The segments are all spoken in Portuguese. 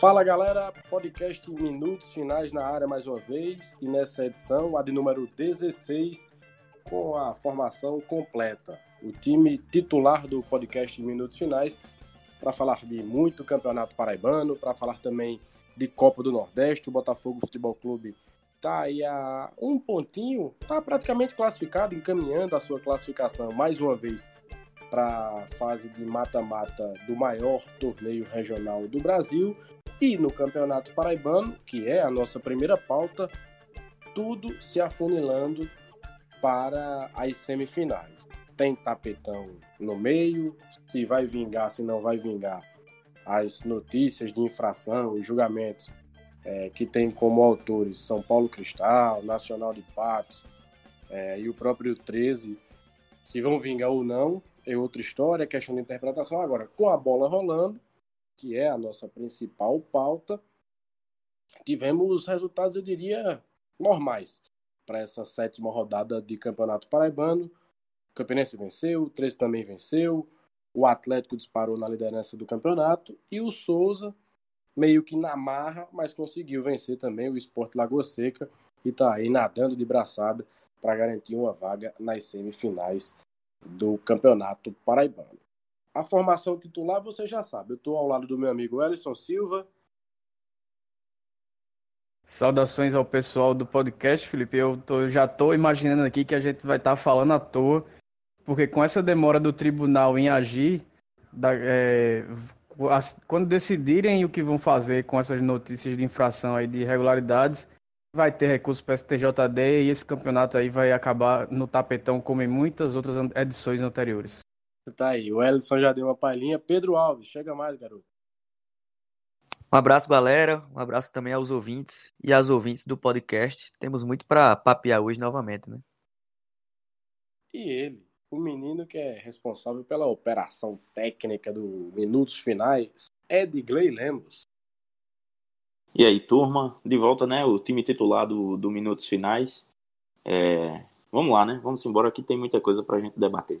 Fala galera, podcast Minutos Finais na área mais uma vez e nessa edição, a de número 16, com a formação completa. O time titular do podcast Minutos Finais para falar de muito campeonato paraibano, para falar também de Copa do Nordeste. O Botafogo Futebol Clube está aí a um pontinho, está praticamente classificado, encaminhando a sua classificação mais uma vez para a fase de mata-mata do maior torneio regional do Brasil. E no Campeonato Paraibano, que é a nossa primeira pauta, tudo se afunilando para as semifinais. Tem tapetão no meio, se vai vingar, se não vai vingar. As notícias de infração e julgamentos é, que tem como autores São Paulo Cristal, Nacional de Patos é, e o próprio 13, se vão vingar ou não, é outra história, é questão de interpretação. Agora, com a bola rolando, que é a nossa principal pauta, tivemos resultados, eu diria, normais para essa sétima rodada de Campeonato Paraibano. O Campinense venceu, o 13 também venceu, o Atlético disparou na liderança do campeonato e o Souza, meio que na marra, mas conseguiu vencer também o Esporte Lagoa Seca e está aí nadando de braçada para garantir uma vaga nas semifinais do Campeonato Paraibano. A formação titular você já sabe. Eu estou ao lado do meu amigo Ellison Silva. Saudações ao pessoal do podcast, Felipe. Eu tô, já estou imaginando aqui que a gente vai estar tá falando à toa, porque com essa demora do tribunal em agir, da, é, as, quando decidirem o que vão fazer com essas notícias de infração aí de irregularidades, vai ter recurso para STJD e esse campeonato aí vai acabar no tapetão como em muitas outras edições anteriores. Tá aí, o Ellison já deu uma palhinha. Pedro Alves, chega mais, garoto. Um abraço, galera. Um abraço também aos ouvintes e às ouvintes do podcast. Temos muito para papear hoje novamente, né? E ele, o menino que é responsável pela operação técnica do Minutos Finais, Edgley Lemos. E aí, turma, de volta, né? O time titular do, do Minutos Finais. É... Vamos lá, né? Vamos embora que tem muita coisa para a gente debater.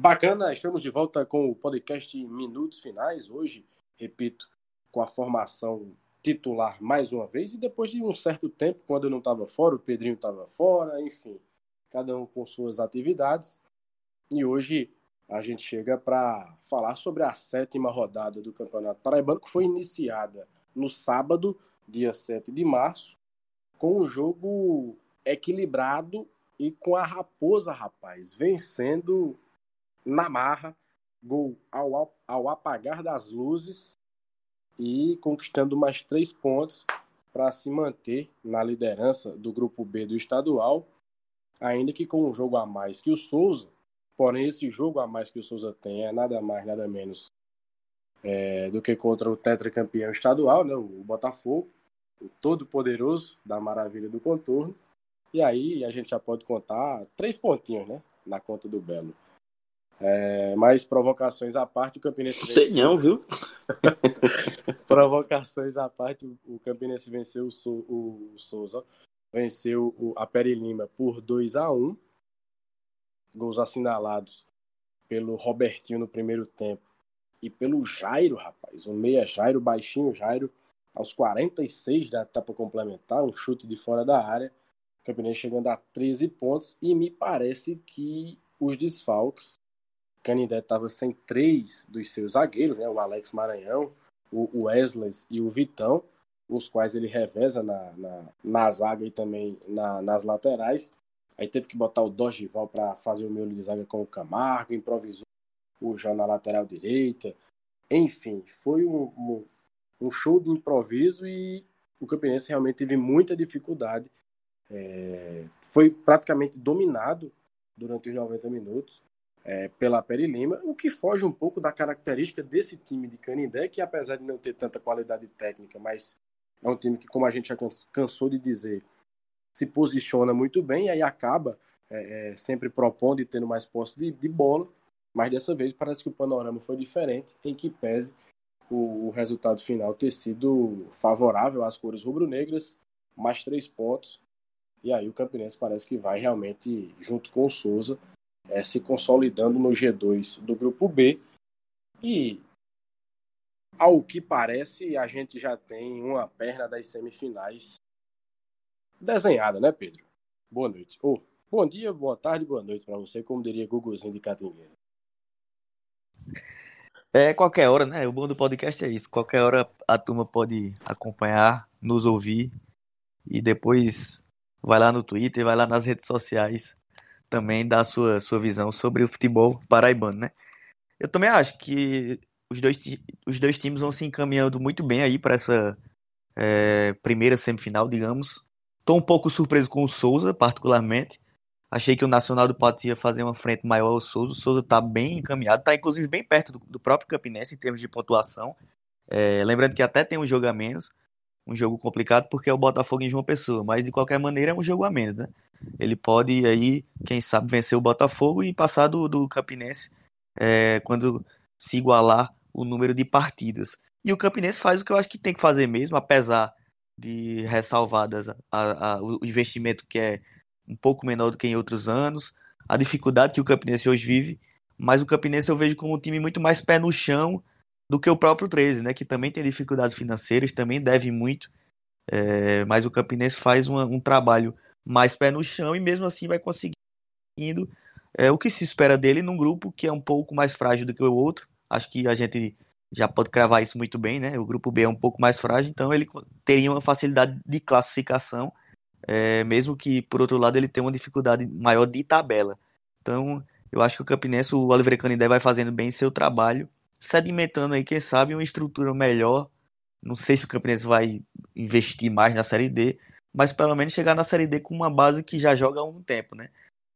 Bacana, estamos de volta com o podcast Minutos Finais. Hoje, repito, com a formação titular mais uma vez. E depois de um certo tempo, quando eu não estava fora, o Pedrinho estava fora, enfim, cada um com suas atividades. E hoje a gente chega para falar sobre a sétima rodada do Campeonato Paraibano, que foi iniciada no sábado, dia 7 de março, com um jogo equilibrado e com a Raposa, rapaz, vencendo na marra, gol ao, ao apagar das luzes e conquistando mais três pontos para se manter na liderança do grupo B do estadual, ainda que com um jogo a mais que o Souza. Porém, esse jogo a mais que o Souza tem é nada mais, nada menos é, do que contra o tetracampeão estadual, né, o Botafogo, o todo-poderoso da maravilha do contorno. E aí a gente já pode contar três pontinhos né, na conta do Belo. É, mas provocações à parte, o Campinense. Sei não, viu? provocações à parte, o Campinense venceu o, Sou, o Souza, venceu o, a Peri Lima por 2 a 1 Gols assinalados pelo Robertinho no primeiro tempo e pelo Jairo, rapaz. O meia Jairo, baixinho Jairo, aos 46 da etapa complementar, um chute de fora da área. O Campinense chegando a 13 pontos e me parece que os desfalques Canindé estava sem três dos seus zagueiros, né? o Alex Maranhão, o Wesley e o Vitão, os quais ele reveza na, na, na zaga e também na, nas laterais. Aí teve que botar o Dogival para fazer o miolo de zaga com o Camargo, improvisou o João na lateral direita. Enfim, foi um, um, um show de improviso e o Campinense realmente teve muita dificuldade. É, foi praticamente dominado durante os 90 minutos é, pela Peri Lima, o que foge um pouco da característica desse time de Canindé, que apesar de não ter tanta qualidade técnica, mas é um time que, como a gente já cansou de dizer, se posiciona muito bem e aí acaba é, é, sempre propondo e tendo mais posse de, de, bola, mas dessa vez parece que o panorama foi diferente, em que pese o, o resultado final ter sido favorável às cores rubro-negras, mais três pontos, e aí o Campinense parece que vai realmente, junto com o Souza, é, se consolidando no G2 do grupo B. E ao que parece, a gente já tem uma perna das semifinais desenhada, né, Pedro? Boa noite. Oh, bom dia, boa tarde, boa noite para você, como diria Guguzinho de Catingueira. É qualquer hora, né? O bom do podcast é isso. Qualquer hora a turma pode acompanhar, nos ouvir e depois vai lá no Twitter, vai lá nas redes sociais também dar sua, sua visão sobre o futebol paraibano, né? Eu também acho que os dois, os dois times vão se encaminhando muito bem aí para essa é, primeira semifinal, digamos. Estou um pouco surpreso com o Souza, particularmente. Achei que o Nacional do Patos ia fazer uma frente maior ao Souza. O Souza está bem encaminhado, está inclusive bem perto do, do, próprio Campinense em termos de pontuação. É, lembrando que até tem um jogo a menos, um jogo complicado porque é o Botafogo em João Pessoa, mas de qualquer maneira é um jogo a menos, né? Ele pode aí, quem sabe, vencer o Botafogo e passar do, do Campinense é, quando se igualar o número de partidas. E o Campinense faz o que eu acho que tem que fazer mesmo, apesar de ressalvadas a, a, o investimento que é um pouco menor do que em outros anos, a dificuldade que o Campinense hoje vive, mas o Campinense eu vejo como um time muito mais pé no chão do que o próprio 13, né, que também tem dificuldades financeiras, também deve muito, é, mas o Campinense faz uma, um trabalho mais pé no chão e mesmo assim vai conseguindo é, o que se espera dele num grupo que é um pouco mais frágil do que o outro. Acho que a gente já pode cravar isso muito bem, né? O grupo B é um pouco mais frágil, então ele teria uma facilidade de classificação, é, mesmo que, por outro lado, ele tenha uma dificuldade maior de tabela. Então, eu acho que o Campinense, o Oliveira Canindé vai fazendo bem seu trabalho, sedimentando aí, quem sabe, uma estrutura melhor. Não sei se o Campinense vai investir mais na Série D, mas pelo menos chegar na Série D com uma base que já joga há um tempo, né?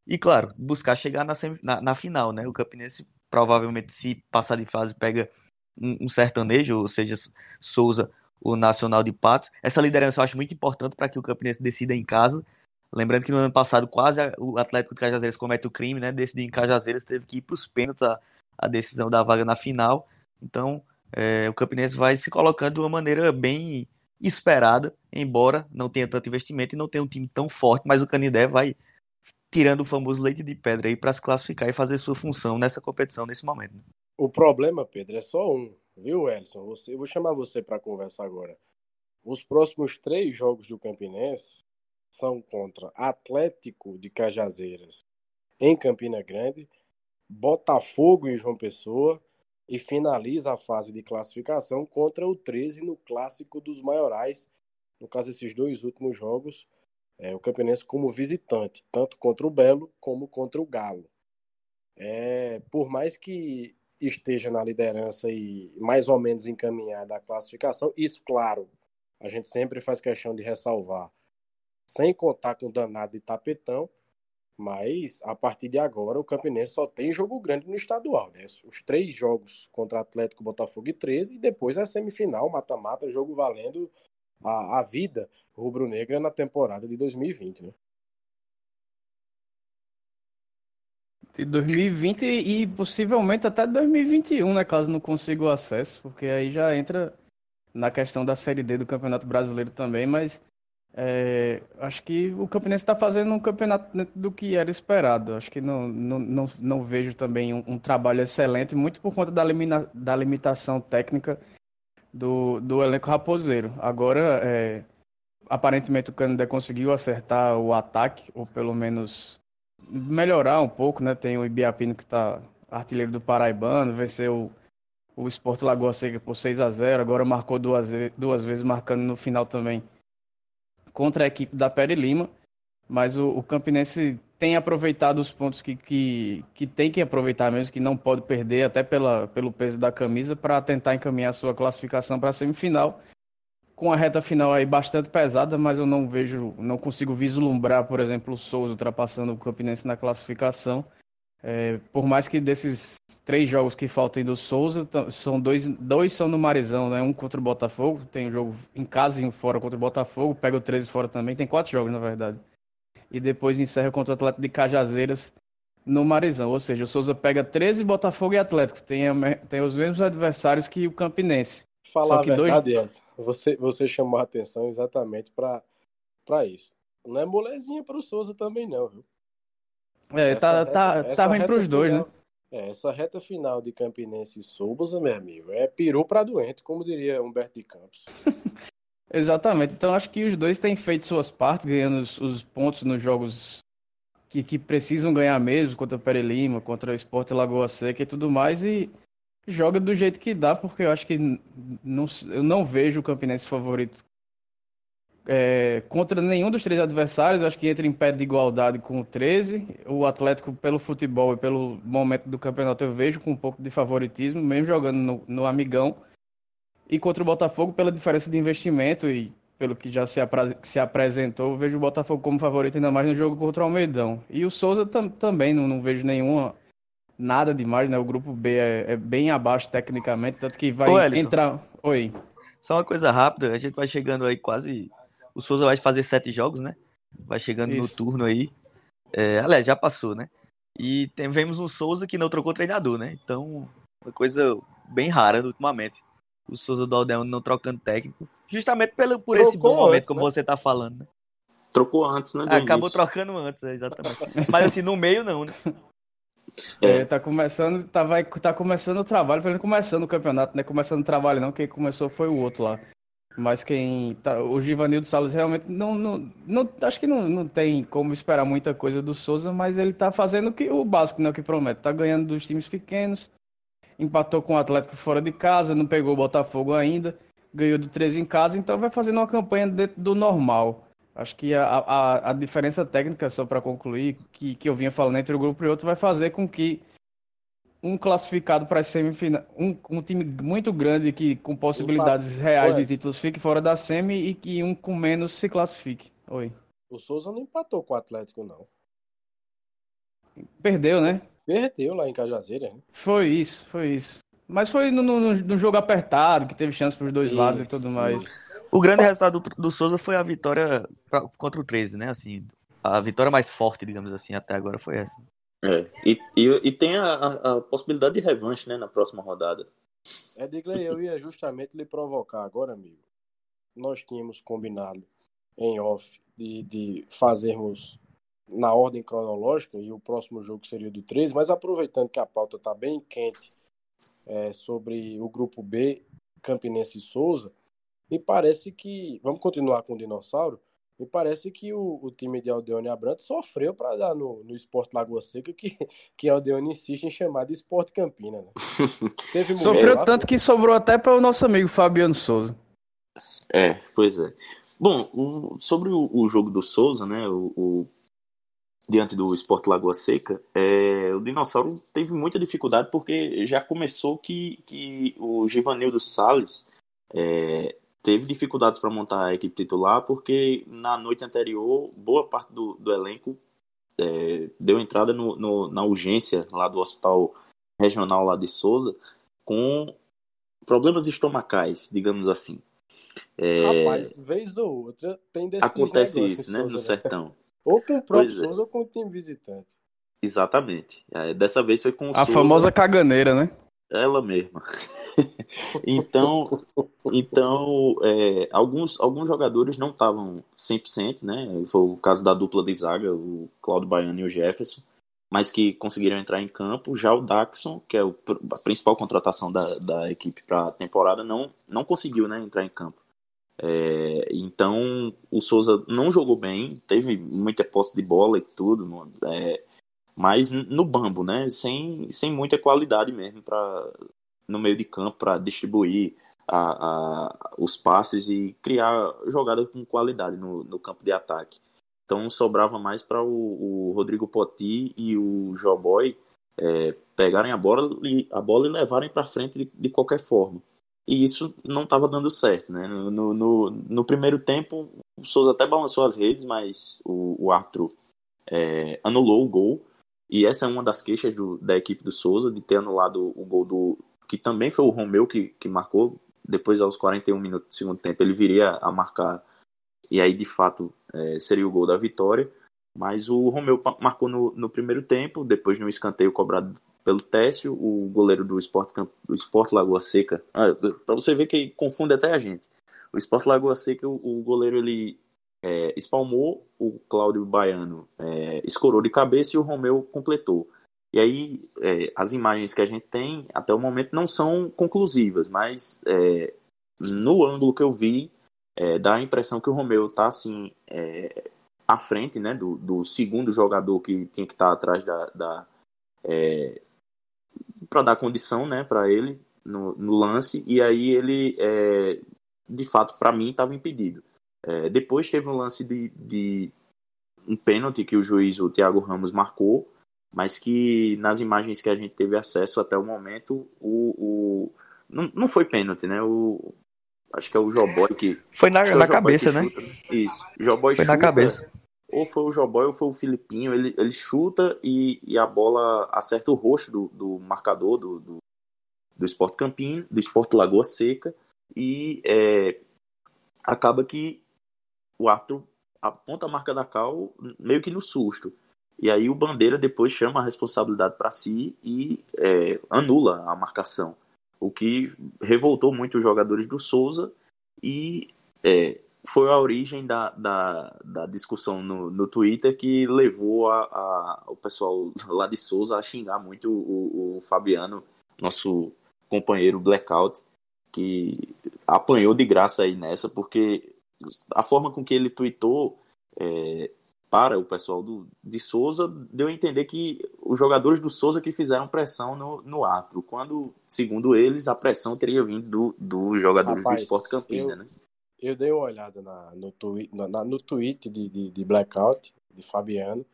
E claro, buscar chegar na, na, na final, né? O Campinense provavelmente, se passar de fase, pega um, um sertanejo, ou seja, Souza, o Nacional de Patos. Essa liderança eu acho muito importante para que o Campinense decida em casa. Lembrando que no ano passado quase o Atlético de Cajazeiras comete o crime, né? Decidiu em Cajazeiras, teve que ir para os pênaltis a, a decisão da vaga na final. Então, é, o Campinense vai se colocando de uma maneira bem esperada, embora não tenha tanto investimento e não tenha um time tão forte, mas o Canidé vai tirando o famoso leite de pedra aí para se classificar e fazer sua função nessa competição nesse momento. Né? O problema, Pedro, é só um, viu, Elson? Você, eu vou chamar você para conversar agora. Os próximos três jogos do Campinense são contra Atlético de Cajazeiras em Campina Grande, Botafogo em João Pessoa e finaliza a fase de classificação contra o 13 no Clássico dos Maiorais. No caso, esses dois últimos jogos, é, o Campinense como visitante, tanto contra o Belo como contra o Galo. É, por mais que esteja na liderança e mais ou menos encaminhada a classificação, isso, claro, a gente sempre faz questão de ressalvar, sem contar com o danado de tapetão, mas a partir de agora o Campinense só tem jogo grande no estadual, né? Os três jogos contra Atlético, Botafogo e 13, e depois a semifinal, mata-mata, jogo valendo a, a vida rubro-negra na temporada de 2020, né? De 2020 e possivelmente até 2021, né? Caso não consiga o acesso, porque aí já entra na questão da Série D do Campeonato Brasileiro também, mas é, acho que o Campinense está fazendo um campeonato do que era esperado. Acho que não, não, não, não vejo também um, um, trabalho excelente, muito por conta da, limina, da limitação técnica do, do elenco raposeiro. Agora, é, aparentemente o Canadá conseguiu acertar o ataque, ou pelo menos melhorar um pouco, né? Tem o Ibiapino que está artilheiro do Paraibano, venceu o, o Sport Lagoa Seca por 6 a 0 agora marcou duas, duas vezes, marcando no final também contra a equipe da Pere Lima. Mas o, o Campinense tem aproveitado os pontos que, que, que tem que aproveitar mesmo, que não pode perder, até pela, pelo peso da camisa, para tentar encaminhar sua classificação para a semifinal. Com a reta final aí bastante pesada, mas eu não vejo, não consigo vislumbrar, por exemplo, o Souza ultrapassando o Campinense na classificação. É, por mais que desses três jogos que faltem do Souza, são dois, dois são no Marizão, né? Um contra o Botafogo, tem um jogo em casa e um fora contra o Botafogo, pega o 13 fora também, tem quatro jogos na verdade. E depois encerra contra o Atlético de Cajazeiras no Marizão, ou seja, o Souza pega 13 Botafogo e Atlético, tem, tem os mesmos adversários que o Campinense. Falar a verdade, dois... você, você chamou a atenção exatamente para isso. Não é molezinha para o Souza também não, viu? É, essa tá, reta, tá, tá ruim pros dois, final, né? É, essa reta final de Campinense e Souza, meu amigo, é peru pra doente, como diria Humberto de Campos. Exatamente. Então acho que os dois têm feito suas partes, ganhando os, os pontos nos jogos que, que, precisam ganhar mesmo, contra o Pere Lima, contra o Sport Lagoa Seca e tudo mais, e joga do jeito que dá, porque eu acho que não, eu não vejo o Campinense favorito é, contra nenhum dos três adversários, acho que entra em pé de igualdade com o 13. O Atlético, pelo futebol e pelo momento do campeonato, eu vejo com um pouco de favoritismo, mesmo jogando no, no Amigão. E contra o Botafogo, pela diferença de investimento e pelo que já se, se apresentou, vejo o Botafogo como favorito, ainda mais no jogo contra o Almeidão. E o Souza tam também, não, não vejo nenhuma. Nada demais, né? O grupo B é, é bem abaixo tecnicamente, tanto que vai Ô, entrar. Oi. Só uma coisa rápida, a gente vai chegando aí quase o Souza vai fazer sete jogos, né? Vai chegando Isso. no turno aí. É, aliás, já passou, né? E tivemos um Souza que não trocou treinador, né? Então, uma coisa bem rara ultimamente. O Souza do Aldeão não trocando técnico. Justamente pelo, por Trocou esse bom momento, antes, como né? você tá falando, né? Trocou antes, né? Acabou início. trocando antes, é, exatamente. Mas assim, no meio não, né? É. é, tá começando, tá, vai, tá começando o trabalho, foi começando o campeonato, né? Começando o trabalho não, quem começou foi o outro lá. Mas quem. Tá, o Givanildo Salles realmente não, não, não. Acho que não, não tem como esperar muita coisa do Souza, mas ele tá fazendo que, o básico, né? O que promete. Tá ganhando dos times pequenos, empatou com o Atlético fora de casa, não pegou o Botafogo ainda, ganhou do 13 em casa, então vai fazendo uma campanha dentro do normal. Acho que a, a, a diferença técnica, só para concluir, que, que eu vinha falando entre o grupo e outro, vai fazer com que um classificado para a semifinal, um, um, time muito grande que com possibilidades reais de títulos fique fora da semi e que um com menos se classifique. Oi. O Souza não empatou com o Atlético não. Perdeu, né? Perdeu lá em Cajazeiras. Né? Foi isso, foi isso. Mas foi no, no, no jogo apertado, que teve chance para os dois isso, lados e tudo mais. Isso. O grande resultado do, do Souza foi a vitória pra, contra o 13, né? Assim, a vitória mais forte, digamos assim, até agora foi essa. É, e, e, e tem a, a, possibilidade de revanche, né, na próxima rodada. É, Digley, eu ia justamente lhe provocar agora, amigo. Nós tínhamos combinado em off de, de fazermos na ordem cronológica, e o próximo jogo seria do 13, mas aproveitando que a pauta está bem quente é, sobre o grupo B, Campinense e Souza, me parece que. Vamos continuar com o Dinossauro. Me parece que o, o time de Aldeone Abrantes sofreu para dar no, no Esporte Lagoa Seca, que, que Aldeone insiste em chamar de Esporte Campina. Né? Sofreu lá, tanto que sobrou até para o nosso amigo Fabiano Souza. É, pois é. Bom, o, sobre o, o, jogo do Souza, né, o, o diante do Esporte Lagoa Seca, é, o Dinossauro teve muita dificuldade porque já começou que, que o Givanildo Salles é, teve dificuldades para montar a equipe titular porque na noite anterior boa parte do, do elenco é, deu entrada no, no, na urgência lá do hospital regional lá de Souza com problemas estomacais, digamos assim. É... Rapaz, vez ou outra tem Acontece isso, né, Souza, no né? sertão. ou com o próprio pois é. Souza é. ou com o time visitante. Exatamente. É, dessa vez foi com o A Souza. famosa caganeira, né? Ela mesma. então, então é, alguns, alguns jogadores não estavam 100%, né? Foi o caso da dupla de zaga, o Claudio Baiano e o Jefferson, mas que conseguiram entrar em campo. Já o Daxon, que é o, a principal contratação da, da equipe para a temporada, não, não conseguiu né, entrar em campo. É, então o Souza não jogou bem, teve muita posse de bola e tudo. É, mas no bambo, né? Sem, sem muita qualidade mesmo para no meio de campo para distribuir a, a, os passes e criar jogada com qualidade no, no campo de ataque. Então sobrava mais para o, o, Rodrigo Poti e o Joboy é, pegarem a bola, e, a bola e levarem para frente de, de, qualquer forma. E isso não estava dando certo. Né? No, no, no, primeiro tempo, o Souza até balançou as redes, mas o, o árbitro é, anulou o gol E essa é uma das queixas do, da equipe do Souza, de ter anulado o gol do. que também foi o Romeu que, que marcou. Depois, aos 41 minutos do segundo tempo, ele viria a marcar. E aí, de fato, é, seria o gol da vitória. Mas o Romeu marcou no, no primeiro tempo, depois no escanteio cobrado pelo Técio, o goleiro do Sport, do Sport Lagoa Seca. Ah, para você ver que confunde até a gente. O Sport Lagoa Seca, o, o goleiro ele é, espalmou, o Cláudio Baiano é, escorou de cabeça e o Romeu completou. E aí, é, as imagens que a gente tem até o momento não são conclusivas, mas é, no ângulo que eu vi, é, dá a impressão que o Romeu está assim, é, à frente né, do, do, segundo jogador que tinha que estar tá atrás da. da é, para dar condição né, para ele no, no, lance, e aí ele, é, de fato, para mim, estava impedido. É, depois teve um lance de, de um pênalti que o juiz, o Thiago Ramos, marcou, mas que nas imagens que a gente teve acesso até o momento, o, o não, não foi pênalti, né? O, acho que é o Joboy que. Foi na, é na cabeça, né? Isso. Joboy foi chuta, na cabeça. Ou foi o Joboy ou foi o Filipinho. Ele, ele chuta e, e a bola acerta o rosto do, do marcador do, do, do Sport Campinho, do Sport Lagoa Seca. E é, acaba que o árbitro aponta a marca da cal meio que no susto. E aí o Bandeira depois chama a responsabilidade para si e é, anula a marcação. O que revoltou muito os jogadores do Souza e é, foi a origem da, da, da discussão no, no Twitter que levou a, a, o pessoal lá de Souza a xingar muito o, o Fabiano, nosso companheiro Blackout, que apanhou de graça aí nessa, porque a forma com que ele tweetou é, para o pessoal do, de Souza deu a entender que os jogadores do Souza que fizeram pressão no, no árbitro, quando, segundo eles, a pressão teria vindo do, dos jogadores Rapaz, do Esporte Campina, eu, né? Eu dei uma olhada na, no, twi na, no tweet de, de, de Blackout, de Fabiano,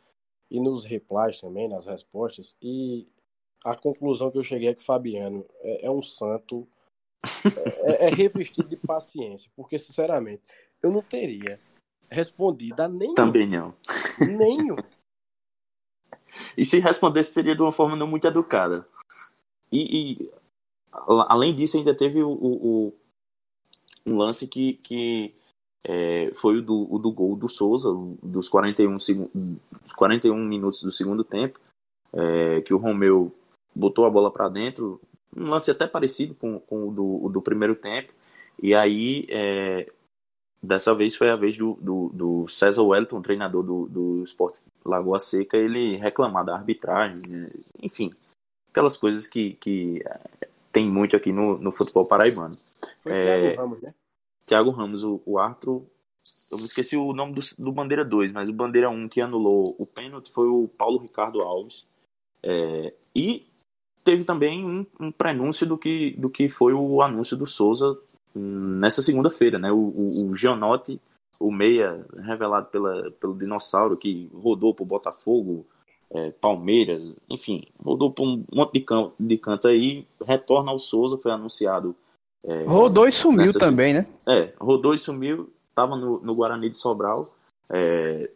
e nos replies também, nas respostas, e a conclusão que eu cheguei é que Fabiano é, é um santo, é, é revestido de paciência, porque, sinceramente, eu não teria respondido a nenhum. Também não. Nenhum. e se respondesse seria de uma forma não muito educada. E, e além disso, ainda teve o, o, o um lance que, que é, foi o do, o do gol do Souza, dos 41, seg 41 minutos do segundo tempo, é, que o Romeu botou a bola para dentro, um lance até parecido com, com o, do, o do primeiro tempo, e aí é, Dessa vez foi a vez do, do, do César Wellington, treinador do, do Sport Lagoa Seca, ele reclamar da arbitragem, né? enfim, aquelas coisas que, que é, tem muito aqui no, no futebol paraibano. Foi é, Thiago Ramos, né? Thiago Ramos, o, o árbitro, eu esqueci o nome do, do Bandeira 2, mas o Bandeira 1 que anulou o pênalti foi o Paulo Ricardo Alves. É, e teve também um, um prenúncio do que, do que foi o anúncio do Souza nessa segunda-feira, né? O, o, o Gianotti, o meia revelado pela, pelo Dinossauro, que rodou pro Botafogo, é, Palmeiras, enfim, rodou por um monte de, campo, de canto aí, retorna ao Souza, foi anunciado. É, rodou e sumiu nessa, também, né? É, rodou e sumiu, tava no, no Guarani de Sobral. É,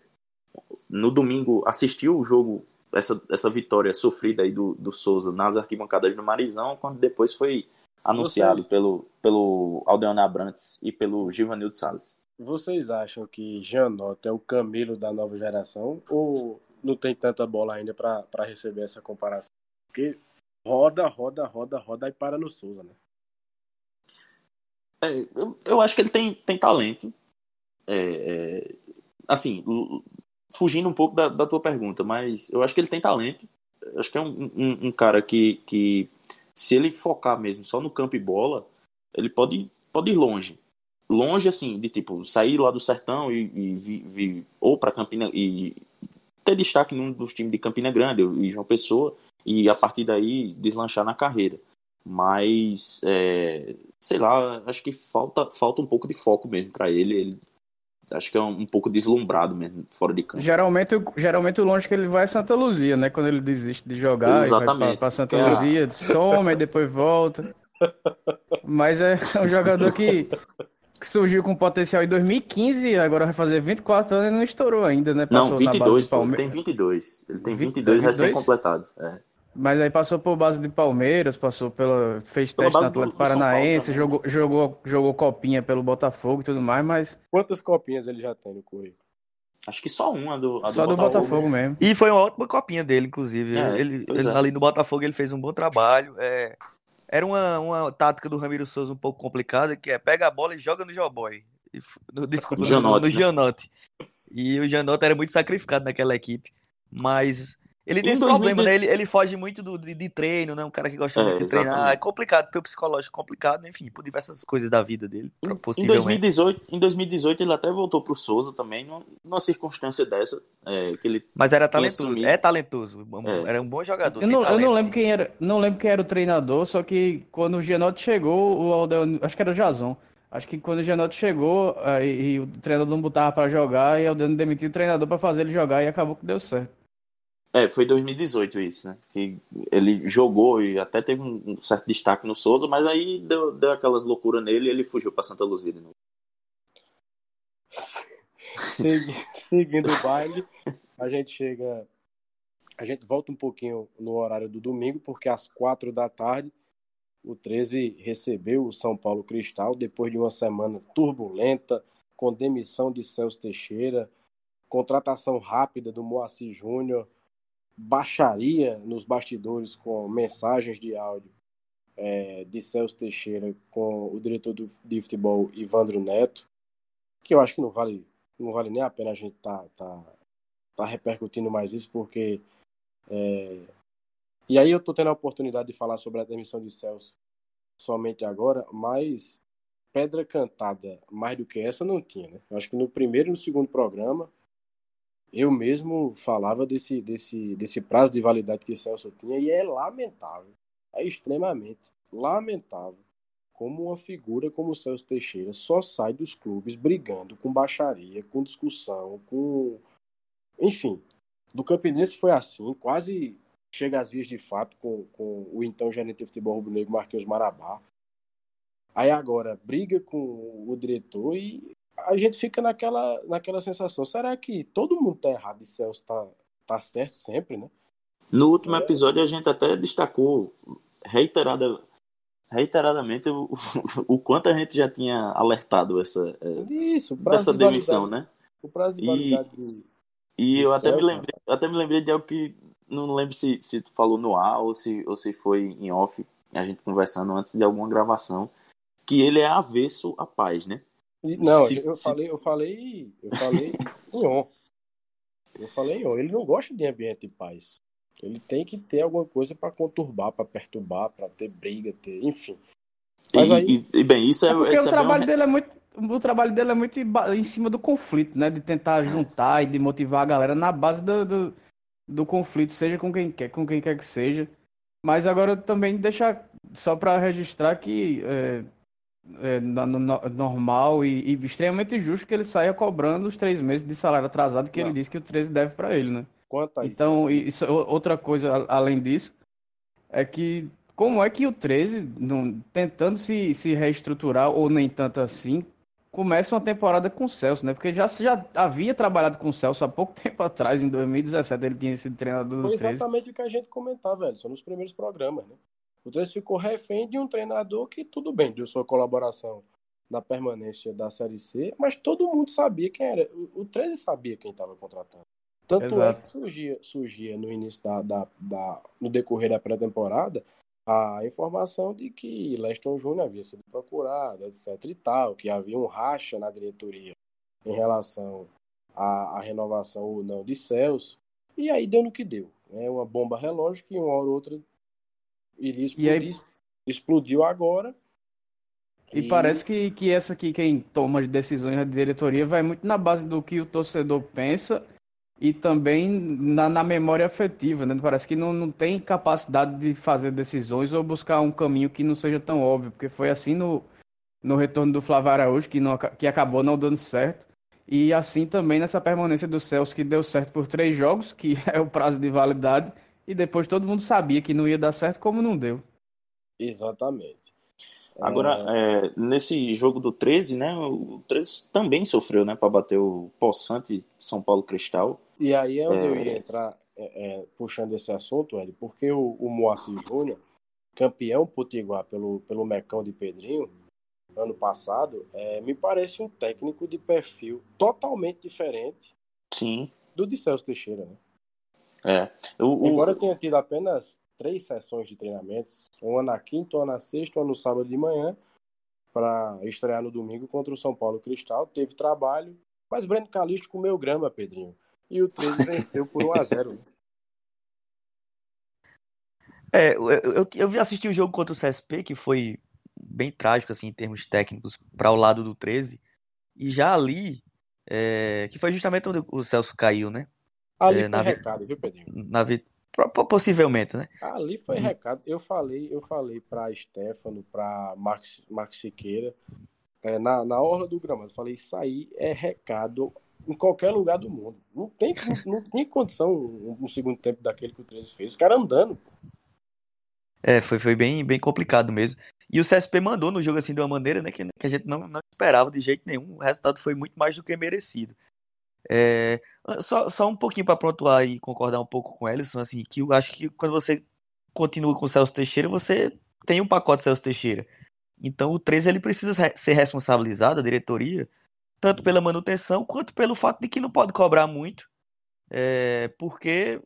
no domingo assistiu o jogo, essa, essa vitória sofrida aí do, do Souza nas arquibancadas do Marizão, quando depois foi anunciado Vocês... pelo, pelo Aldeano Abrantes e pelo Givanildo Salles. Vocês acham que Janot é o Camilo da nova geração ou não tem tanta bola ainda para receber essa comparação? Porque roda, roda, roda, roda e para no Souza, né? É, eu, eu acho que ele tem, tem talento. É, é, assim, fugindo um pouco da, da tua pergunta, mas eu acho que ele tem talento. Eu acho que é um, um, um cara que, que se ele focar mesmo só no campo e bola, ele pode, pode ir longe. Longe, assim, de tipo, sair lá do sertão e, e ou para Campina e ter destaque num dos times de Campina Grande e João Pessoa e a partir daí deslanchar na carreira. Mas, é, sei lá, acho que falta, falta um pouco de foco mesmo para ele. Ele acho que é um, um, pouco deslumbrado mesmo, fora de campo. Geralmente, geralmente o longe que ele vai é Santa Luzia, né? Quando ele desiste de jogar, Exatamente. vai pra, pra Santa é. Luzia, some e depois volta. Mas é um jogador que que surgiu com potencial em 2015, agora vai fazer 24 anos e não estourou ainda, né? Passou não, 22, pô, ele tem 22. Ele tem 22, 22? recém-completados. É. Mas aí passou por base de Palmeiras, passou pela. fez pela teste no Atlético Paranaense, jogou, jogou, jogou copinha pelo Botafogo e tudo mais, mas. Quantas copinhas ele já tem no currículo? Acho que só uma do, a do só Botafogo. do Botafogo mesmo. E foi uma ótima copinha dele, inclusive. É, ele, ele é. ali no Botafogo ele fez um bom trabalho. É, era uma, uma tática do Ramiro Souza um pouco complicada, que é pega a bola e joga no Joboy. Desculpa, no, Janote, no, no né? Janote. E o Janote era muito sacrificado naquela equipe. Mas ele tem esse problema, né? Ele, ele foge muito do, de, de, treino, né? Um cara que gosta é, muito de treinar. É complicado, pelo psicológico complicado, enfim, por diversas coisas da vida dele. Em, 2018, em 2018 ele até voltou pro Souza também, numa circunstância dessa. É, que ele Mas era talentoso, é talentoso. É. Era um bom jogador. Eu, não, talento, eu não, lembro quem era, não lembro quem era o treinador, só que quando o Genote chegou, o Aldel, acho que era o Jason. Acho que quando o Genote chegou aí, e o treinador não botava para jogar, e o Aldel demitiu o treinador para fazer ele jogar e acabou que deu certo. É, foi 2018 isso, né? Que ele jogou e até teve um certo destaque no Souza, mas aí deu, deu aquelas loucuras nele e ele fugiu para Santa Luzia de novo. Seguindo o baile, a gente chega. A gente volta um pouquinho no horário do domingo, porque às quatro da tarde o 13 recebeu o São Paulo Cristal depois de uma semana turbulenta, com demissão de Celso Teixeira, contratação rápida do Moacir Júnior baixaria nos bastidores com mensagens de áudio é, de Celso Teixeira com o diretor do, de futebol Ivandro Neto, que eu acho que não vale, não vale nem a pena a gente tá, tá, tá repercutindo mais isso, porque. É... E aí eu tô tendo a oportunidade de falar sobre a demissão de Celso somente agora, mas pedra cantada mais do que essa não tinha, né? Eu acho que no primeiro e no segundo programa eu mesmo falava desse, desse, desse prazo de validade que o Celso tinha e é lamentável, é extremamente lamentável como uma figura como o Celso Teixeira só sai dos clubes brigando com baixaria, com discussão, com. Enfim, do Campinense foi assim, quase chega às vias de fato com, com o então gerente de futebol rubro-negro Marquinhos Marabá. Aí agora briga com o diretor e a gente fica naquela, naquela sensação. Será que todo mundo tá errado e Celso tá, tá certo sempre, né? No último episódio a gente até destacou reiterada, reiteradamente o, o quanto a gente já tinha alertado essa, é, Isso, dessa de demissão, né? O prazo de validade e, de, e eu até, me lembrei, até me lembrei de algo que não lembro se, se tu falou no ar ou se, ou se foi em off, a gente conversando antes de alguma gravação, que ele é avesso à paz, né? Não, se, eu, se... falei, eu falei, eu falei em on. Eu falei em on. Ele não gosta de ambiente de paz. Ele tem que ter alguma coisa para conturbar, para perturbar, para ter briga, ter, enfim. Mas e, aí... e, bem, isso é, é porque o trabalho dele é muito o trabalho dele é muito em cima do conflito, né? De tentar juntar e de motivar a galera na base do, do, do conflito, seja com quem quer, com quem quer que seja. Mas agora também deixar só para registrar que é, é, no, no, normal e, e, extremamente justo que ele saia cobrando os três meses de salário atrasado que não. ele disse que o 13 deve para ele, né? Quanto a então, isso? Outra coisa além disso é que como é que o 13, não, tentando se, se reestruturar, ou nem tanto assim, começa uma temporada com o Celso, né? Porque já, já havia trabalhado com o Celso há pouco tempo atrás, em 2017, ele tinha sido treinador do Foi 13. exatamente o que a gente comentava, velho, só nos primeiros programas, né? O 13 ficou refém de um treinador que, tudo bem, deu sua colaboração na permanência da Série C, mas todo mundo sabia quem era. O 13 sabia quem estava contratando. Tanto é Exato. é que surgia, surgia no início da, da, da no decorrer da pré-temporada a informação de que Leston Júnior havia sido procurado, etc e tal, que havia um racha na diretoria em relação à, à renovação ou não de Celso. E aí deu no que deu. É né? uma bomba relógio que uma hora ou outra iria explodir. Aí... Explodiu agora. E, e, parece que, que essa aqui, quem toma as decisões da diretoria, vai muito na base do que o torcedor pensa e também na, na memória afetiva, né? Parece que não, não tem capacidade de fazer decisões ou buscar um caminho que não seja tão óbvio, porque foi assim no, no retorno do Flávio Araújo, que, não, que acabou não dando certo. E assim também nessa permanência do Celso, que deu certo por três jogos, que é o prazo de validade, e depois todo mundo sabia que não ia dar certo, como não deu. Exatamente. Agora, é... É, nesse jogo do 13, né? O 13 também sofreu, né? Para bater o Poçante São Paulo Cristal. E aí é onde eu ia entrar é, puxando esse assunto, Ed, porque o, o Moacir Júnior, campeão potiguar pelo, pelo Mecão de Pedrinho, ano passado, é, me parece um técnico de perfil totalmente diferente Sim. do de Celso Teixeira. Né? É. O, Embora o... tenha tido apenas três sessões de treinamentos, uma na quinta, uma na sexta, uma no sábado de manhã, para estrear no domingo contra o São Paulo Cristal. Teve trabalho, mas Breno Calixto comeu grama, Pedrinho. E o 13 venceu por 1 a 0 né? É, eu, eu, eu vi assistir o jogo contra o CSP, que foi bem trágico, assim, em termos técnicos, para o lado do 13. E já ali, é, que foi justamente onde o Celso caiu, né? Ali é, foi recado, viu, Pedrinho? Na, possivelmente, né? Ali foi recado. Eu falei, eu falei para Stefano, para Max, Max Siqueira, é, na, na orla do gramado, falei, isso aí é recado em qualquer lugar do mundo. Não tem, não, não tem condição um, um, segundo tempo daquele que o 13 fez. Os caras andando. É, foi, foi bem, bem complicado mesmo. E o CSP mandou no jogo assim de uma maneira né, que, que a gente não, não esperava de jeito nenhum. O resultado foi muito mais do que merecido. É, só, só um pouquinho para pontuar e concordar um pouco com o Ellison, assim, que eu acho que quando você continua com o Celso Teixeira, você tem um pacote Celso Teixeira. Então o 13 ele precisa ser responsabilizado, a diretoria, tanto pela manutenção quanto pelo fato de que não pode cobrar muito, é, porque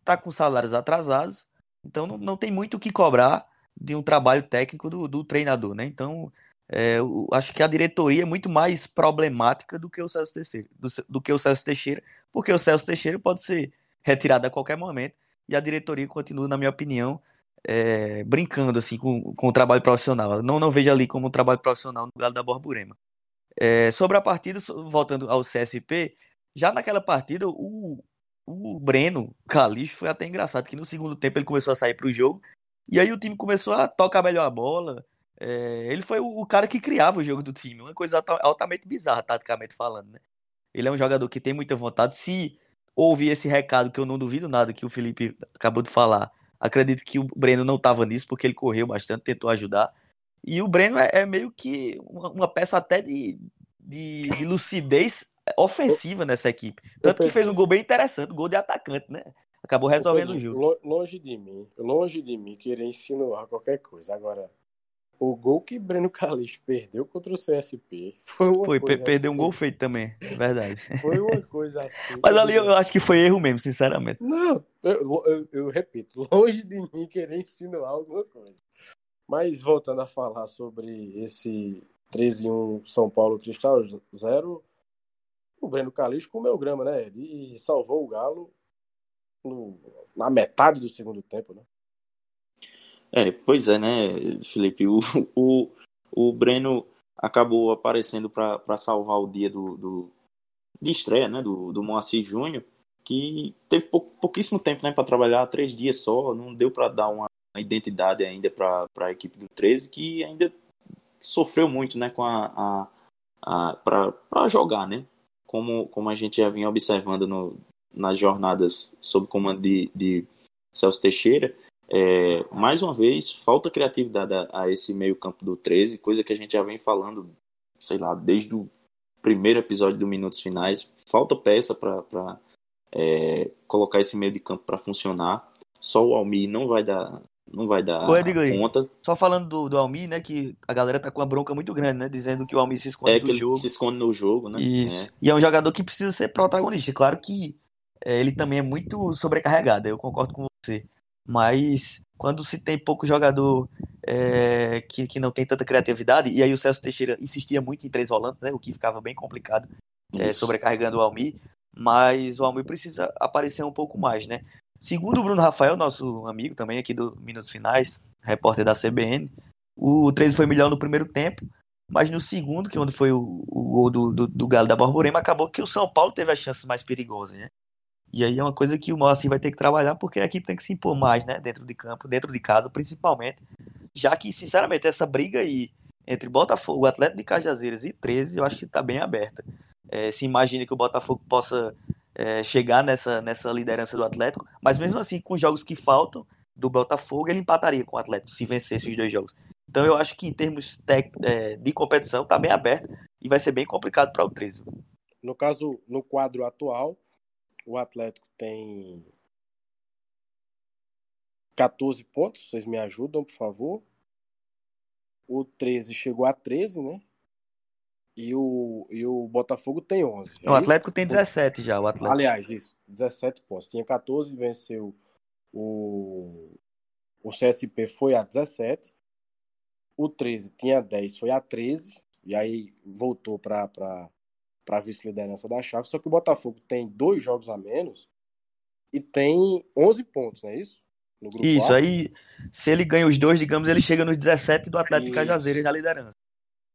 está com salários atrasados, então não, não tem muito o que cobrar de um trabalho técnico do, do treinador, né? Então é, eu acho que a diretoria é muito mais problemática do que o Celso Teixeira, do, do, que o Celso Teixeira, porque o Celso Teixeira pode ser retirado a qualquer momento e a diretoria continua, na minha opinião, é, brincando assim com, com o trabalho profissional. não não vejo ali como um trabalho profissional no lugar da Borborema. É, sobre a partida, voltando ao CSP, já naquela partida o, o Breno Calixto foi até engraçado que no segundo tempo ele começou a sair para o jogo e aí o time começou a tocar melhor a bola é, ele foi o, o, cara que criava o jogo do time, uma coisa altamente bizarra, taticamente falando, né? Ele é um jogador que tem muita vontade. Se ouvir esse recado, que eu não duvido nada que o Felipe acabou de falar, acredito que o Breno não estava nisso, porque ele correu bastante, tentou ajudar. E o Breno é, é meio que uma, uma, peça até de, de, de lucidez ofensiva nessa equipe. Tanto que fez um gol bem interessante, um gol de atacante, né? Acabou resolvendo o jogo. Longe de mim, longe de mim querer insinuar qualquer coisa. Agora, o gol que Breno Calixto perdeu contra o CSP foi uma foi, coisa perdeu assim. um gol feito também, verdade. Foi uma coisa assim. Mas ali eu acho que foi erro mesmo, sinceramente. Não, eu, eu, eu repito, longe de mim querer insinuar alguma coisa. Mas voltando a falar sobre esse 13 1 São Paulo Cristal 0, o Breno Calixto comeu grama, né? E salvou o Galo no, na metade do segundo tempo, né? É, pois é, né, Felipe? O, o, o Breno acabou aparecendo para salvar o dia do, do, de estreia né, do, do Moacir Júnior, que teve pou, pouquíssimo tempo né, para trabalhar, três dias só, não deu para dar uma identidade ainda para a equipe do 13, que ainda sofreu muito né, com a, a, a para jogar, né? Como, como a gente já vinha observando no, nas jornadas sob comando de, de Celso Teixeira, é, mais uma vez, falta criatividade a, a esse meio-campo do 13, coisa que a gente já vem falando, sei lá, desde o primeiro episódio do Minutos Finais. Falta peça para é, colocar esse meio de campo para funcionar. Só o Almi não vai dar, não vai dar Ô, conta. Só falando do, do Almi, né, que a galera tá com uma bronca muito grande, né, dizendo que o Almi se esconde é, no que jogo. se esconde no jogo, né? Isso. É. E é um jogador que precisa ser protagonista. Claro que é, ele também é muito sobrecarregado, eu concordo com você. Mas quando se tem pouco jogador é, que, que não tem tanta criatividade, e aí o Celso Teixeira insistia muito em três volantes, né, o que ficava bem complicado, é, sobrecarregando o Almi, mas o Almi precisa aparecer um pouco mais, né? Segundo o Bruno Rafael, nosso amigo também aqui do Minutos Finais, repórter da CBN, o 13 foi melhor no primeiro tempo, mas no segundo, que é onde foi o, o gol do, do, do Galo da Borborema, acabou que o São Paulo teve as chances mais perigosas, né? E aí é uma coisa que o Moacir vai ter que trabalhar, porque a equipe tem que se impor mais, né? Dentro de campo, dentro de casa, principalmente. Já que, sinceramente, essa briga aí entre Botafogo, Atlético de Cajazeiras e 13, eu acho que está bem aberta. É, se imagina que o Botafogo possa é, chegar nessa, nessa liderança do Atlético, mas mesmo assim, com os jogos que faltam do Botafogo, ele empataria com o Atlético, se vencesse os dois jogos. Então eu acho que em termos é, de competição tá bem aberto e vai ser bem complicado para o 13. No caso, no quadro atual, o Atlético tem 14 pontos, vocês me ajudam, por favor. O 13 chegou a 13, né? E o, e o Botafogo tem 11. É o Atlético isso? tem 17 já, o Atlético. Aliás, isso, 17 pontos. Tinha 14, venceu o, o CSP, foi a 17. O 13 tinha 10, foi a 13. E aí voltou para a vice-liderança da chave. Só que o Botafogo tem dois jogos a menos e tem 11 pontos, não é isso? isso, A. aí se ele ganha os dois, digamos, ele chega nos 17 do Atlético isso. Cajazeiras na liderança.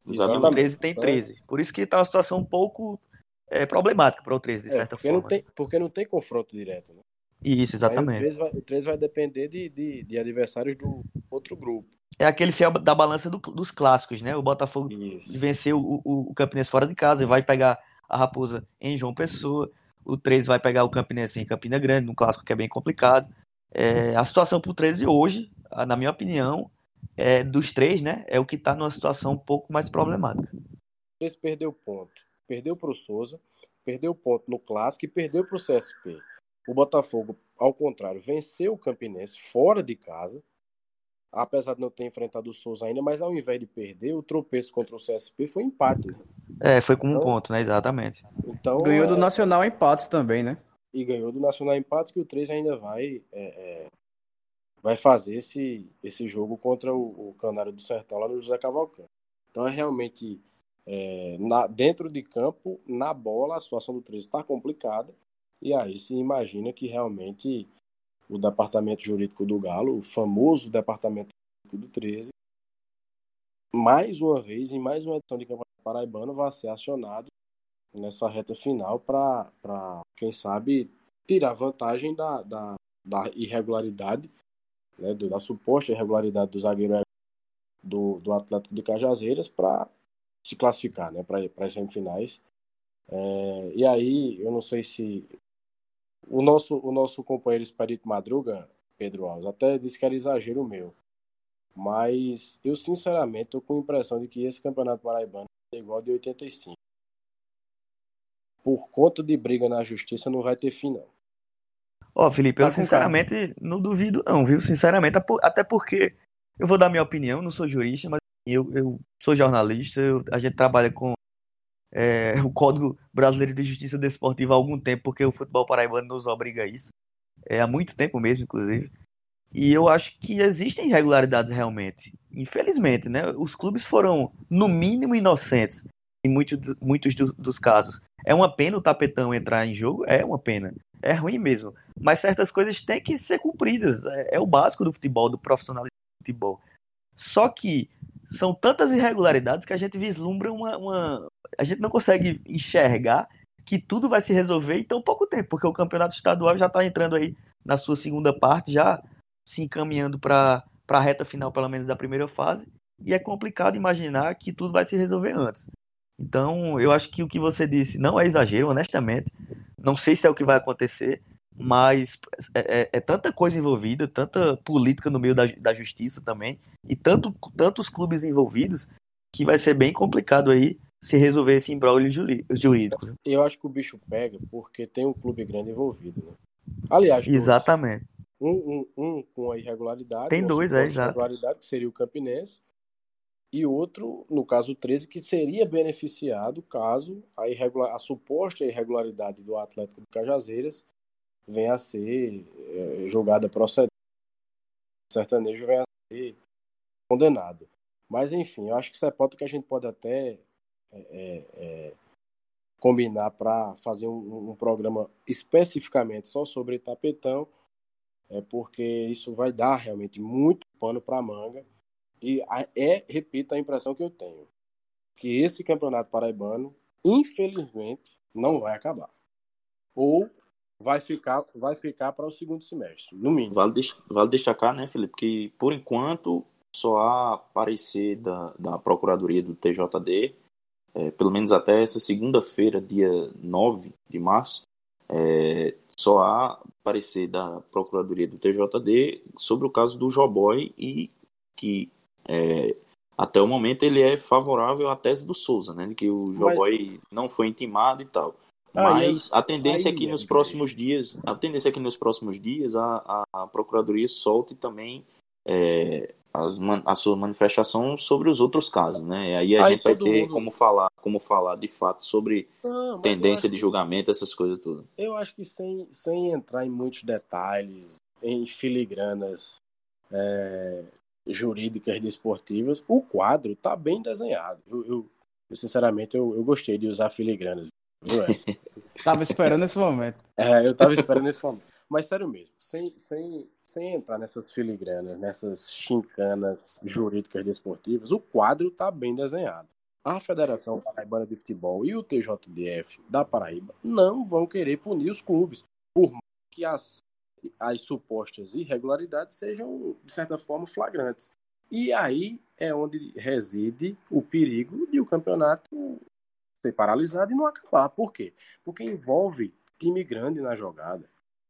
Exatamente. E o 13 tem 13. Por isso que está uma situação um pouco é, problemática para o 13, de é, certa porque forma. Não tem, porque não tem confronto direto, né? Isso, exatamente. o 13 vai, o 13 vai depender de, de, de, adversários do outro grupo. É aquele fiel da balança do, dos clássicos, né? O Botafogo Isso. venceu o, o, o Campinense fora de casa e vai pegar a Raposa em João Pessoa. O 13 vai pegar o Campinense em Campina Grande, num clássico que é bem complicado. É, a situação para o 13 hoje, na minha opinião, é, dos três, né, é o que está numa situação um pouco mais problemática. O 13 perdeu ponto. Perdeu para o Souza, perdeu ponto no clássico e perdeu para o CSP. O Botafogo, ao contrário, venceu o Campinense fora de casa, apesar de não ter enfrentado o Souza ainda, mas ao invés de perder, o tropeço contra o CSP foi empate. Né? É, foi com um então, ponto, né? Exatamente. Então, Ganhou é... do Nacional empates também, né? E ganhou do Nacional empates que o 3 ainda vai é, é, vai fazer esse, esse jogo contra o, o Canário do Sertão lá no José Cavalcante. Então é realmente é, na, dentro de campo, na bola, a situação do 13 está complicada. E aí se imagina que realmente o departamento jurídico do Galo, o famoso departamento do 13, mais uma vez, em mais uma edição de Campeonato Paraibano, vai ser acionado nessa reta final para, quem sabe, tirar vantagem da, da, da irregularidade, né, da suposta irregularidade do zagueiro do, do Atlético de Cajazeiras para se classificar né, para as semifinais. É, e aí, eu não sei se o nosso, o nosso companheiro Espírito Madruga, Pedro Alves, até disse que era exagero meu. Mas eu, sinceramente, estou com a impressão de que esse campeonato paraibano é igual de 85. Por conta de briga na justiça, não vai ter fim, não. Ó, oh, Felipe, eu tá sinceramente não duvido, não, viu? Sinceramente, até porque eu vou dar minha opinião, não sou jurista, mas eu, eu sou jornalista, eu, a gente trabalha com é, o Código Brasileiro de Justiça Desportiva há algum tempo, porque o futebol paraibano nos obriga a isso. É, há muito tempo mesmo, inclusive. E eu acho que existem irregularidades realmente. Infelizmente, né? Os clubes foram, no mínimo, inocentes em muitos, muitos do, dos casos. É uma pena o tapetão entrar em jogo? É uma pena. É ruim mesmo. Mas certas coisas têm que ser cumpridas. É, é o básico do futebol, do profissionalismo do futebol. Só que são tantas irregularidades que a gente vislumbra uma, uma, A gente não consegue enxergar que tudo vai se resolver em tão pouco tempo, porque o campeonato estadual já está entrando aí na sua segunda parte, já se encaminhando para a reta final, pelo menos da primeira fase, e é complicado imaginar que tudo vai se resolver antes. Então, eu acho que o que você disse não é exagero, honestamente. Não sei se é o que vai acontecer, mas é, é, é tanta coisa envolvida, tanta política no meio da, da justiça também, e tanto, tantos clubes envolvidos, que vai ser bem complicado aí se resolver esse imbróglio jurídico. Eu acho que o bicho pega porque tem um clube grande envolvido, né? Aliás, exatamente. Um, um, um, com a irregularidade. Tem dois, é, exato. irregularidade, que seria o Campinense, e outro, no caso 13, que seria beneficiado caso a, irregular, a suposta irregularidade do Atlético de Cajazeiras venha a ser é, julgada procedente. O sertanejo venha a ser condenado. Mas, enfim, eu acho que isso é ponto que a gente pode até é, é, é combinar para fazer um, um, programa especificamente só sobre tapetão, é porque isso vai dar realmente muito pano para manga e é, repito, a impressão que eu tenho. Que esse campeonato paraibano, infelizmente, não vai acabar. Ou vai ficar, vai ficar para o segundo semestre, no mínimo. Vale, vale destacar, né, Felipe, que por enquanto só há parecer da, da Procuradoria do TJD, é, pelo menos até essa segunda-feira, dia 9 de março, é, só há parecer da Procuradoria do TJD sobre o caso do Joboy e que é, até o momento ele é favorável à tese do Souza, né? De que o Joboy Mas... não foi intimado e tal. Ah, Mas a tendência aí, é que nos próximos dias, a tendência é que nos próximos dias a, a, a Procuradoria solte também é, as, a sua manifestação sobre os outros casos, né? E aí a aí gente vai ter mundo... como falar, como falar de fato sobre não, tendência de julgamento, essas coisas tudo. Eu acho que sem, sem entrar em muitos detalhes, em filigranas é, jurídicas desportivas, o quadro tá bem desenhado. Eu, eu, eu sinceramente, eu, eu, gostei de usar filigranas. tava esperando esse momento. É, eu tava esperando esse momento. Mas sério mesmo, sem, sem, sem entrar nessas filigranas, nessas chincanas jurídicas desportivas, o quadro tá bem desenhado. A Federação Paraibana de Futebol e o TJDF da Paraíba não vão querer punir os clubes, por mais que as as supostas irregularidades sejam, de certa forma, flagrantes. E aí é onde reside o perigo de o campeonato ser paralisado e não acabar. Por quê? Porque envolve time grande na jogada.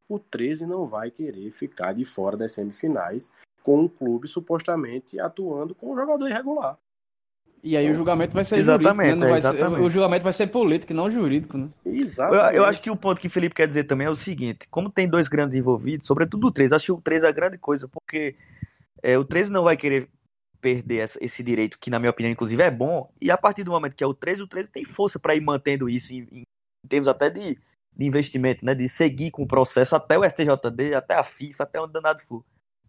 O 13 não vai querer ficar de fora das semifinais com um clube supostamente atuando com um jogador irregular. E aí o julgamento vai ser exatamente, jurídico, né? é, exatamente. Ser, o julgamento vai ser político, não jurídico, né? Exatamente. Eu, eu, acho que o ponto que o Felipe quer dizer também é o seguinte, como tem dois grandes envolvidos, sobretudo o 13, acho que o 13 é a grande coisa, porque é, o 13 não vai querer perder essa, esse direito, que na minha opinião, inclusive, é bom, e a partir do momento que é o 13, o 13 tem força para ir mantendo isso em, em, termos até de, de investimento, né? De seguir com o processo até o STJD, até a FIFA, até onde danado for.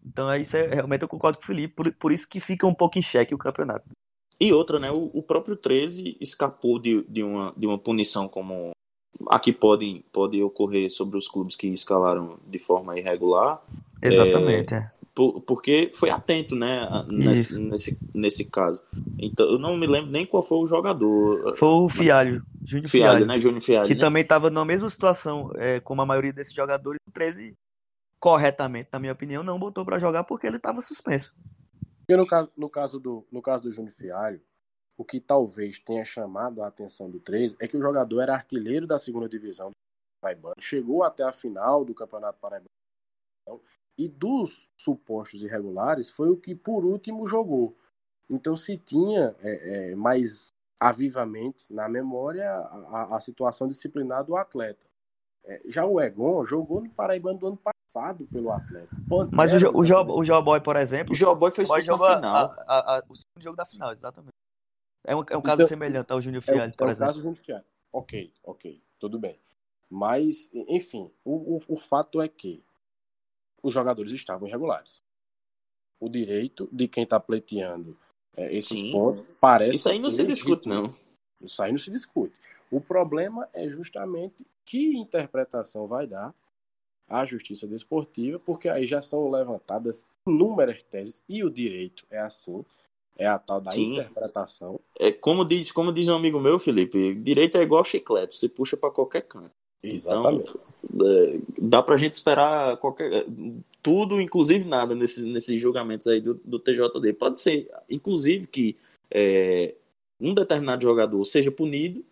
Então, é isso é, realmente eu concordo com o Felipe, por, por isso que fica um pouco em xeque o campeonato. E outra, né? O, o próprio 13 escapou de, de, uma, de uma punição como a que pode, pode ocorrer sobre os clubes que escalaram de forma irregular. Exatamente. É, por, porque foi atento, né? Nesse, nesse, nesse caso. Então, eu não me lembro nem qual foi o jogador. Foi o Fialho. Júnior Fialho, Fialho, né? Júnior Fialho. Que né? também estava na mesma situação é, como a maioria desses jogadores. O 13, corretamente, na minha opinião, não botou para jogar porque ele estava suspenso. Porque no caso, no caso do, no caso do Júnior Fialho, o que talvez tenha chamado a atenção do 13 é que o jogador era artilheiro da segunda divisão do Paraibano, chegou até a final do Campeonato Paraibano e dos supostos irregulares foi o que por último jogou. Então se tinha é, é, mais avivamente na memória a, a, situação disciplinar do atleta. É, já o Egon jogou no Paraibano do ano passado pelo Atlético. Mas o, jo, o, jo, o Joboy, por exemplo. O Joboy foi expulso na final. A, a, o segundo jogo da final, exatamente. É um, é um caso então, semelhante ao Júnior Fialho, é, por é exemplo. É o caso do Júnior Fialho. Ok, ok, tudo bem. Mas, enfim, o, o, o fato é que os jogadores estavam irregulares. O direito de quem está pleiteando é, esses Sim. pontos parece. Isso aí não se discute, não. Isso aí não se discute. O problema é justamente que interpretação vai dar à justiça desportiva, porque aí já são levantadas inúmeras teses e o direito é assim, é a tal da Sim. interpretação. É como diz, como diz um amigo meu, Felipe, direito é igual chiclete, você puxa para qualquer canto. Exatamente. Então, é, dá pra gente esperar qualquer tudo, inclusive nada nesses, nesses julgamentos aí do, do TJD. Pode ser, inclusive, que é, um determinado jogador seja punido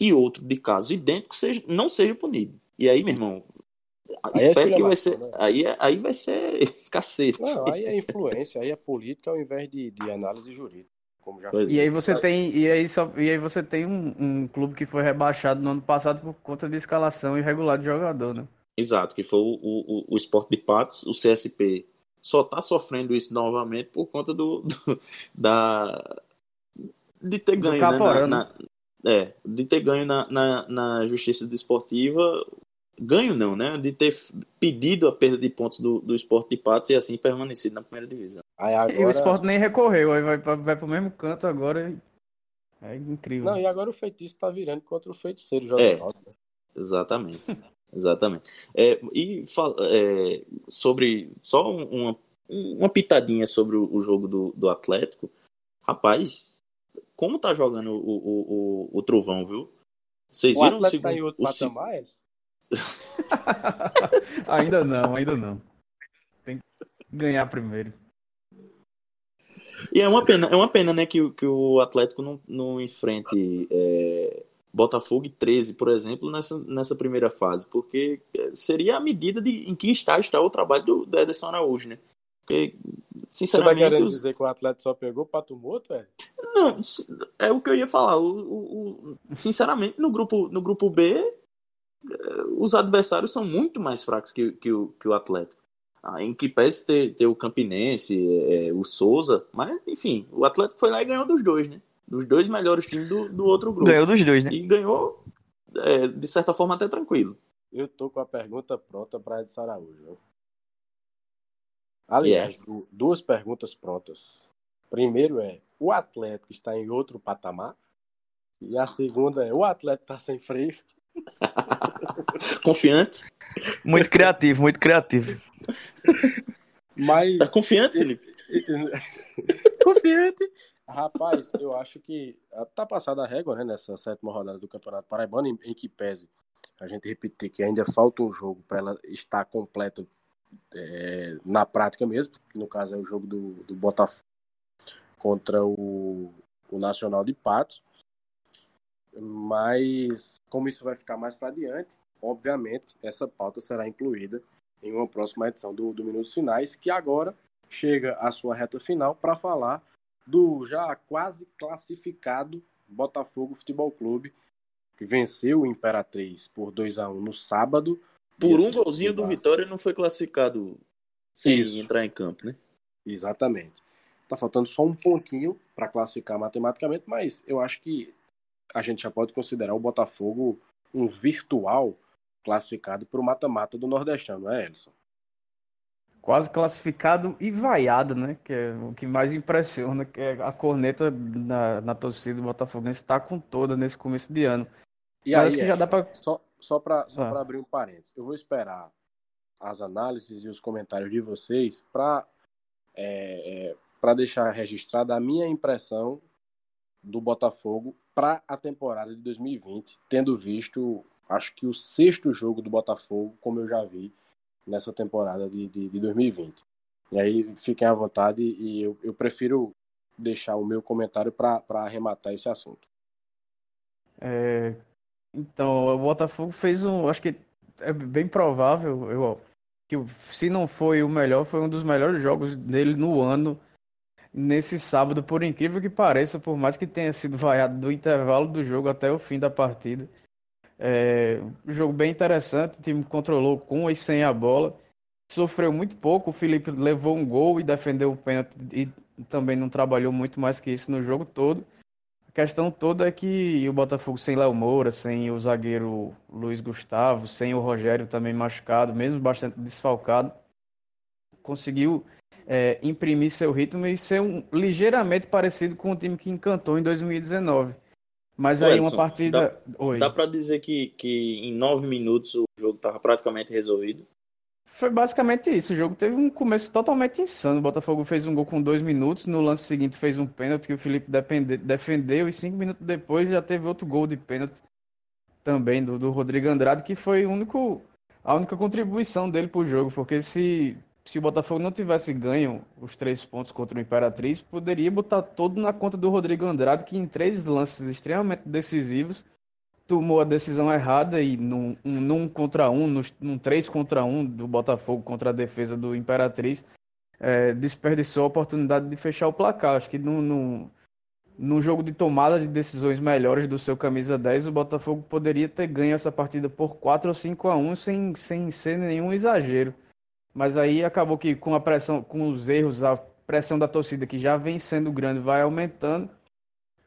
e outro de caso idêntico seja, não seja punido. E aí, meu irmão, aí é espero é que vai ser. Né? Aí, é, aí vai ser cacete. Não, aí é influência, aí é política ao invés de, de análise jurídica. Como já e aí você tem e aí só e aí você tem um, um, clube que foi rebaixado no ano passado por conta de escalação irregular de jogador, né? Exato, que foi o, o, o Sport de Patos, o CSP só tá sofrendo isso novamente por conta do, do da de ter ganho né, na, na, é, de ter ganho na, na, na justiça desportiva, ganho não, né? De ter pedido a perda de pontos do, do esporte de patos e assim permanecido na primeira divisão. Aí agora... E o esporte nem recorreu, aí vai, vai pro mesmo canto agora. É incrível. Não, e agora o feitiço tá virando contra o feiticeiro, já é, Exatamente. Exatamente. É, e é, sobre só uma, uma pitadinha sobre o, o jogo do, do Atlético, rapaz, como tá jogando o, o, o, o Trovão, viu? Vocês viram o segundo... tá em outro patamar? É ainda não, ainda não. Tem que ganhar primeiro. E é uma pena, é uma pena né, que, que o Atlético não, não enfrente é, Botafogo e 13, por exemplo, nessa, nessa primeira fase, porque seria a medida de em que estágio está o trabalho do, do Ederson Araújo, né? Porque sinceramente. Você tá querendo os- dizer que o Atlético só pegou pato morto, velho? Não, s- é o que eu ia falar. O, o- o- sinceramente, no grupo, no grupo B, eh, os adversários são muito mais fracos que, que, o, que o Atlético. Ah, em que pese ter, ter o Campinense, eh, o Souza, mas enfim, o Atlético foi lá e ganhou dos dois, né? Dos dois melhores times do, do outro grupo. Ganhou dos dois, né? E ganhou, eh, de certa forma, até tranquilo. Eu tô com a pergunta pronta para Edson Araújo. Aliás, du- duas perguntas prontas. Primeiro é: o Atlético está em outro patamar? E a segunda é: o Atlético está sem freio? Confiante? Muito criativo, muito criativo. Mas. Tá confiante, Felipe? Confiante. Rapaz, eu acho que tá passada a régua, né, nessa sétima rodada do Campeonato Paraibano, em, em que pese a gente repetir que ainda falta um jogo para ela estar completa é, na prática mesmo, que no caso é o jogo do, do Botafogo contra o, o Nacional de Patos. Mas, como isso vai ficar mais para adiante, obviamente, essa pauta será incluída em uma próxima edição do, do Minutos Finais, que agora chega à sua reta final para falar do já quase classificado Botafogo Futebol Clube, que venceu o Imperatriz por 2 a 1 no sábado. Por um golzinho do Vitória não foi classificado sem Isso. entrar em campo, né? Exatamente. Tá faltando só um pontinho para classificar matematicamente, mas eu acho que a gente já pode considerar o Botafogo um virtual classificado para o mata-mata do Nordestão, não é, Elson? Quase classificado e vaiado, né? Que é o que mais impressiona, que é a corneta na, na torcida do Botafoguense está com toda nesse começo de ano. E Parece aí, que já dá pra- só, só para só Ah. abrir um parênteses, eu vou esperar as análises e os comentários de vocês para é, para deixar registrada a minha impressão do Botafogo para a temporada de 2020, tendo visto, acho que o sexto jogo do Botafogo, como eu já vi nessa temporada de, de, de 2020. E aí fiquem à vontade e eu, eu prefiro deixar o meu comentário para arrematar esse assunto. É, então, o Botafogo fez um. Acho que é bem provável eu, que, se não foi o melhor, foi um dos melhores jogos dele no ano, nesse sábado, por incrível que pareça, por mais que tenha sido vaiado do intervalo do jogo até o fim da partida. É, um jogo bem interessante, o time controlou com e sem a bola. Sofreu muito pouco, o Felipe levou um gol e defendeu o pênalti e também não trabalhou muito mais que isso no jogo todo. A questão toda é que o Botafogo sem Léo Moura, sem o zagueiro Luiz Gustavo, sem o Rogério também machucado, mesmo bastante desfalcado, conseguiu é, imprimir seu ritmo e ser um, ligeiramente parecido com o time que encantou em 2019. Mas Ô, aí uma Edson, partida. Oi. Dá pra dizer que, que em nove minutos o jogo tava praticamente resolvido. Foi basicamente isso. O jogo teve um começo totalmente insano. O Botafogo fez um gol com dois minutos. No lance seguinte fez um pênalti que o Felipe depende- defendeu. E cinco minutos depois já teve outro gol de pênalti também do, do Rodrigo Andrade, que foi o único, a única contribuição dele pro jogo. Porque se, se o Botafogo não tivesse ganho os três pontos contra o Imperatriz, poderia botar todo na conta do Rodrigo Andrade, que em três lances extremamente decisivos tomou a decisão errada e num, um, num contra um, no, num três contra um do Botafogo contra a defesa do Imperatriz, é, desperdiçou a oportunidade de fechar o placar. Acho que num, num, num jogo de tomada de decisões melhores do seu camisa 10, o Botafogo poderia ter ganho essa partida por 4 ou 5 a 1 sem, sem ser nenhum exagero. Mas aí acabou que com a pressão, com os erros, a pressão da torcida que já vem sendo grande vai aumentando.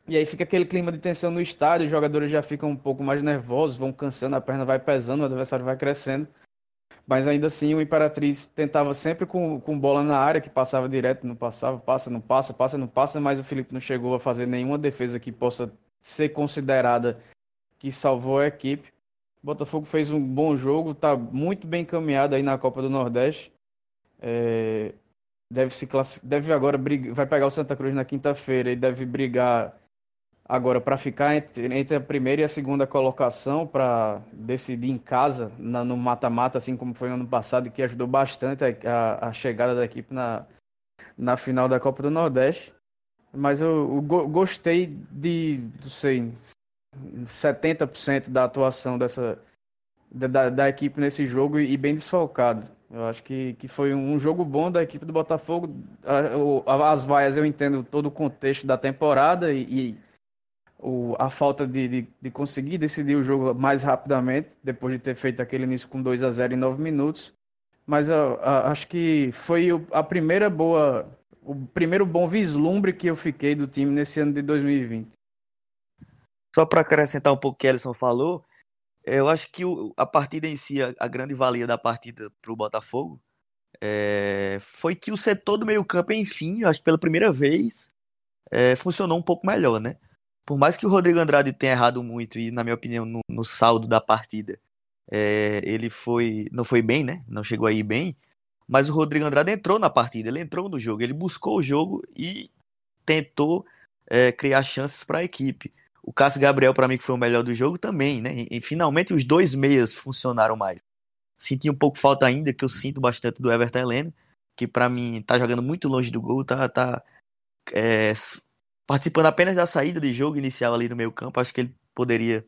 E aí fica aquele clima de tensão no estádio, os jogadores já ficam um pouco mais nervosos, vão cansando, a perna vai pesando, o adversário vai crescendo. Mas ainda assim o Imperatriz tentava sempre com, com bola na área, que passava direto, não passava, passa, não passa, passa, não passa, mas o Felipe não chegou a fazer nenhuma defesa que possa ser considerada que salvou a equipe. O Botafogo fez um bom jogo, está muito bem encaminhado aí na Copa do Nordeste. É, deve se classif... deve agora brigar, vai pegar o Santa Cruz na quinta-feira e deve brigar agora para ficar entre, entre, a primeira e a segunda colocação para decidir em casa na, no mata-mata, assim como foi no ano passado, que ajudou bastante a, a, a, chegada da equipe na, na final da Copa do Nordeste. Mas eu, eu go, gostei de, não sei, 70% da atuação dessa da, da, equipe nesse jogo e bem desfalcado. Eu acho que, que foi um jogo bom da equipe do Botafogo. As vaias eu entendo todo o contexto da temporada e, e o, a falta de, de, de, conseguir decidir o jogo mais rapidamente, depois de ter feito aquele início com 2 a 0 em 9 minutos. Mas eu, eu, acho que foi a primeira boa, o primeiro bom vislumbre que eu fiquei do time nesse ano de 2020. Só para acrescentar um pouco o que Ellison falou, eu acho que o, a partida em si, a, a grande valia da partida para o Botafogo, é, foi que o setor do meio-campo, enfim, acho que pela primeira vez, é, funcionou um pouco melhor, né? Por mais que o Rodrigo Andrade tenha errado muito, e na minha opinião, no, no saldo da partida, é, ele foi. não foi bem, né? Não chegou aí bem. Mas o Rodrigo Andrade entrou na partida, ele entrou no jogo, ele buscou o jogo e tentou é, criar chances para a equipe. O Cássio Gabriel, para mim, que foi o melhor do jogo também, né? E, finalmente os dois meias funcionaram mais. Senti um pouco falta ainda, que eu sinto bastante do Everton Heleno, que para mim tá jogando muito longe do gol, tá, tá é, participando apenas da saída de jogo inicial ali no meio campo. Acho que ele poderia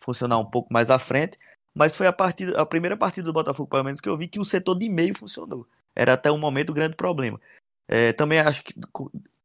funcionar um pouco mais à frente. Mas foi a, partida, a primeira partida do Botafogo, pelo menos, que eu vi que o setor de meio funcionou. Era até o momento o grande problema. É, também acho que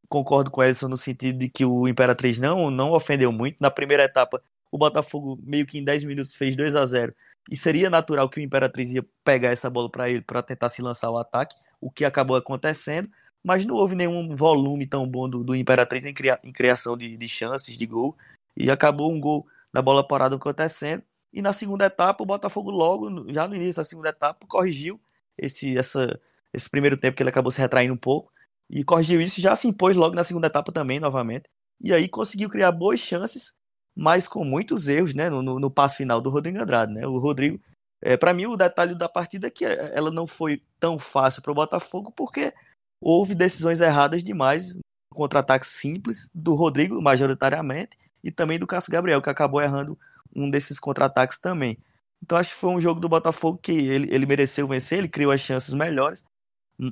concordo com o Edson no sentido de que o Imperatriz não, não ofendeu muito. Na primeira etapa, o Botafogo meio que em 10 minutos fez 2 a 0 e seria natural que o Imperatriz ia pegar essa bola para ele para tentar se lançar o ataque, o que acabou acontecendo, mas não houve nenhum volume tão bom do, do Imperatriz em, cria, em criação de, de chances de gol e acabou um gol na bola parada acontecendo. E na segunda etapa, o Botafogo logo, já no início da segunda etapa, corrigiu esse, essa, esse primeiro tempo que ele acabou se retraindo um pouco e corrigiu isso, já se impôs logo na segunda etapa também, novamente. E aí conseguiu criar boas chances, mas com muitos erros, né, no, no, passo final do Rodrigo Andrade, né? O Rodrigo, é, para mim, o detalhe da partida é que ela não foi tão fácil para o Botafogo, porque houve decisões erradas demais, contra-ataques simples do Rodrigo, majoritariamente, e também do Cássio Gabriel, que acabou errando um desses contra-ataques também. Então acho que foi um jogo do Botafogo que ele, ele mereceu vencer, ele criou as chances melhores,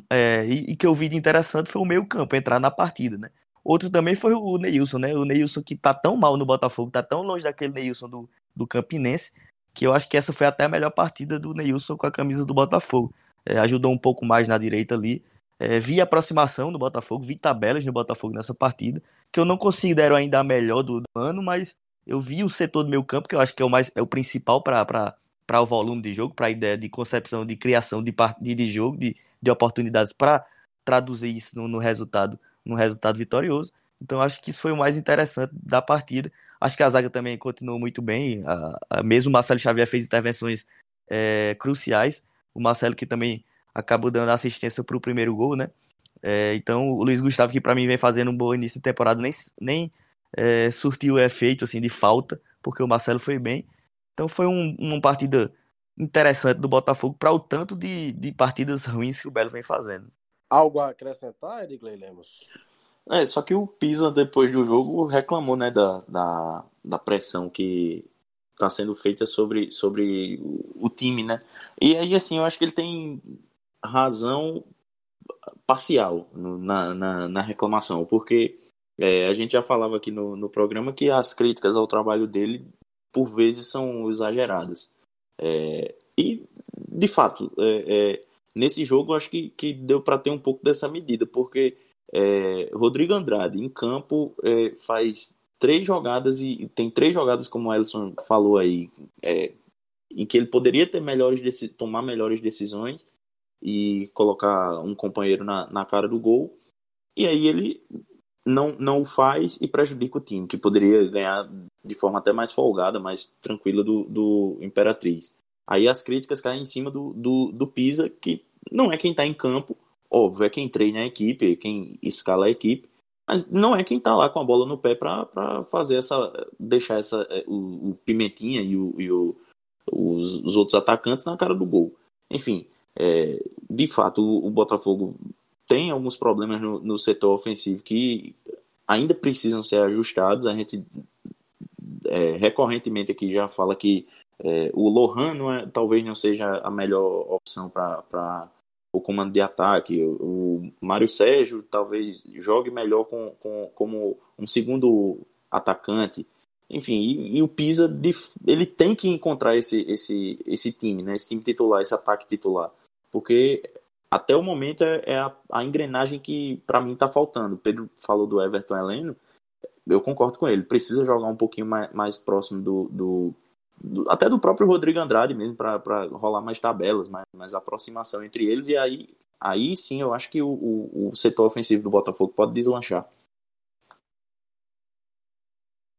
é, e, e, que eu vi de interessante foi o meio campo, entrar na partida, né? Outro também foi o Neilson, né? O Neilson que tá tão mal no Botafogo, tá tão longe daquele Neilson do, do Campinense, que eu acho que essa foi até a melhor partida do Neilson com a camisa do Botafogo. É, ajudou um pouco mais na direita ali. É, vi aproximação do Botafogo, vi tabelas no Botafogo nessa partida, que eu não considero ainda a melhor do, do ano, mas eu vi o setor do meio campo, que eu acho que é o, mais, é o principal para o volume de jogo, para a ideia de concepção, de criação de, de, de jogo, de, de oportunidades para traduzir isso no, no, resultado, no resultado vitorioso. Então acho que isso foi o mais interessante da partida. Acho que a zaga também continuou muito bem. A, a, mesmo o Marcelo Xavier fez intervenções é, cruciais. O Marcelo que também acabou dando assistência para o primeiro gol, né? É, então o Luiz Gustavo que para mim vem fazendo um bom início de temporada nem, nem é, surtiu efeito assim de falta porque o Marcelo foi bem. Então foi um, uma partida interessante do Botafogo para o tanto de, de partidas ruins que o Belo vem fazendo. Algo a acrescentar, Edgley Lemos? É, só que o Pisa, depois do jogo, reclamou né, da, da, da pressão que está sendo feita sobre, sobre o, o time, né? E aí, assim, eu acho que ele tem razão parcial no, na, na, na, reclamação, porque é, a gente já falava aqui no, no programa que as críticas ao trabalho dele, por vezes, são exageradas. É, e, de fato, é, é nesse jogo acho que, que deu para ter um pouco dessa medida, porque é, Rodrigo Andrade em campo é, faz três jogadas e tem três jogadas, como o Elson falou aí, em que ele poderia ter melhores tomar melhores decisões e colocar um companheiro na, na cara do gol. E aí ele não, não o faz e prejudica o time, que poderia ganhar de forma até mais folgada, mais tranquila do, do Imperatriz. Aí as críticas caem em cima do, do, do Pisa, que não é quem está em campo, óbvio, é quem treina a equipe, quem escala a equipe, mas não é quem está lá com a bola no pé para fazer essa. deixar essa, é, o, o Pimentinha e, o, e o, os, os, outros atacantes na cara do gol. Enfim, é, de fato, o, o Botafogo tem alguns problemas no, no setor ofensivo que ainda precisam ser ajustados. A gente é, recorrentemente aqui já fala que é, o Lohan não é, talvez não seja a melhor opção para o comando de ataque. O, o Mário Sérgio talvez jogue melhor com, com, como um segundo atacante. Enfim, e, e, o Pisa ele tem que encontrar esse, esse, esse time, né? esse time titular, esse ataque titular. porque até o momento é, é a, a, engrenagem que para mim está faltando. Pedro falou do Everton Heleno, eu concordo com ele. Precisa jogar um pouquinho mais, mais próximo do, do, do, até do próprio Rodrigo Andrade mesmo para rolar mais tabelas, mais, mais aproximação entre eles e aí aí sim eu acho que o, o, o setor ofensivo do Botafogo pode deslanchar.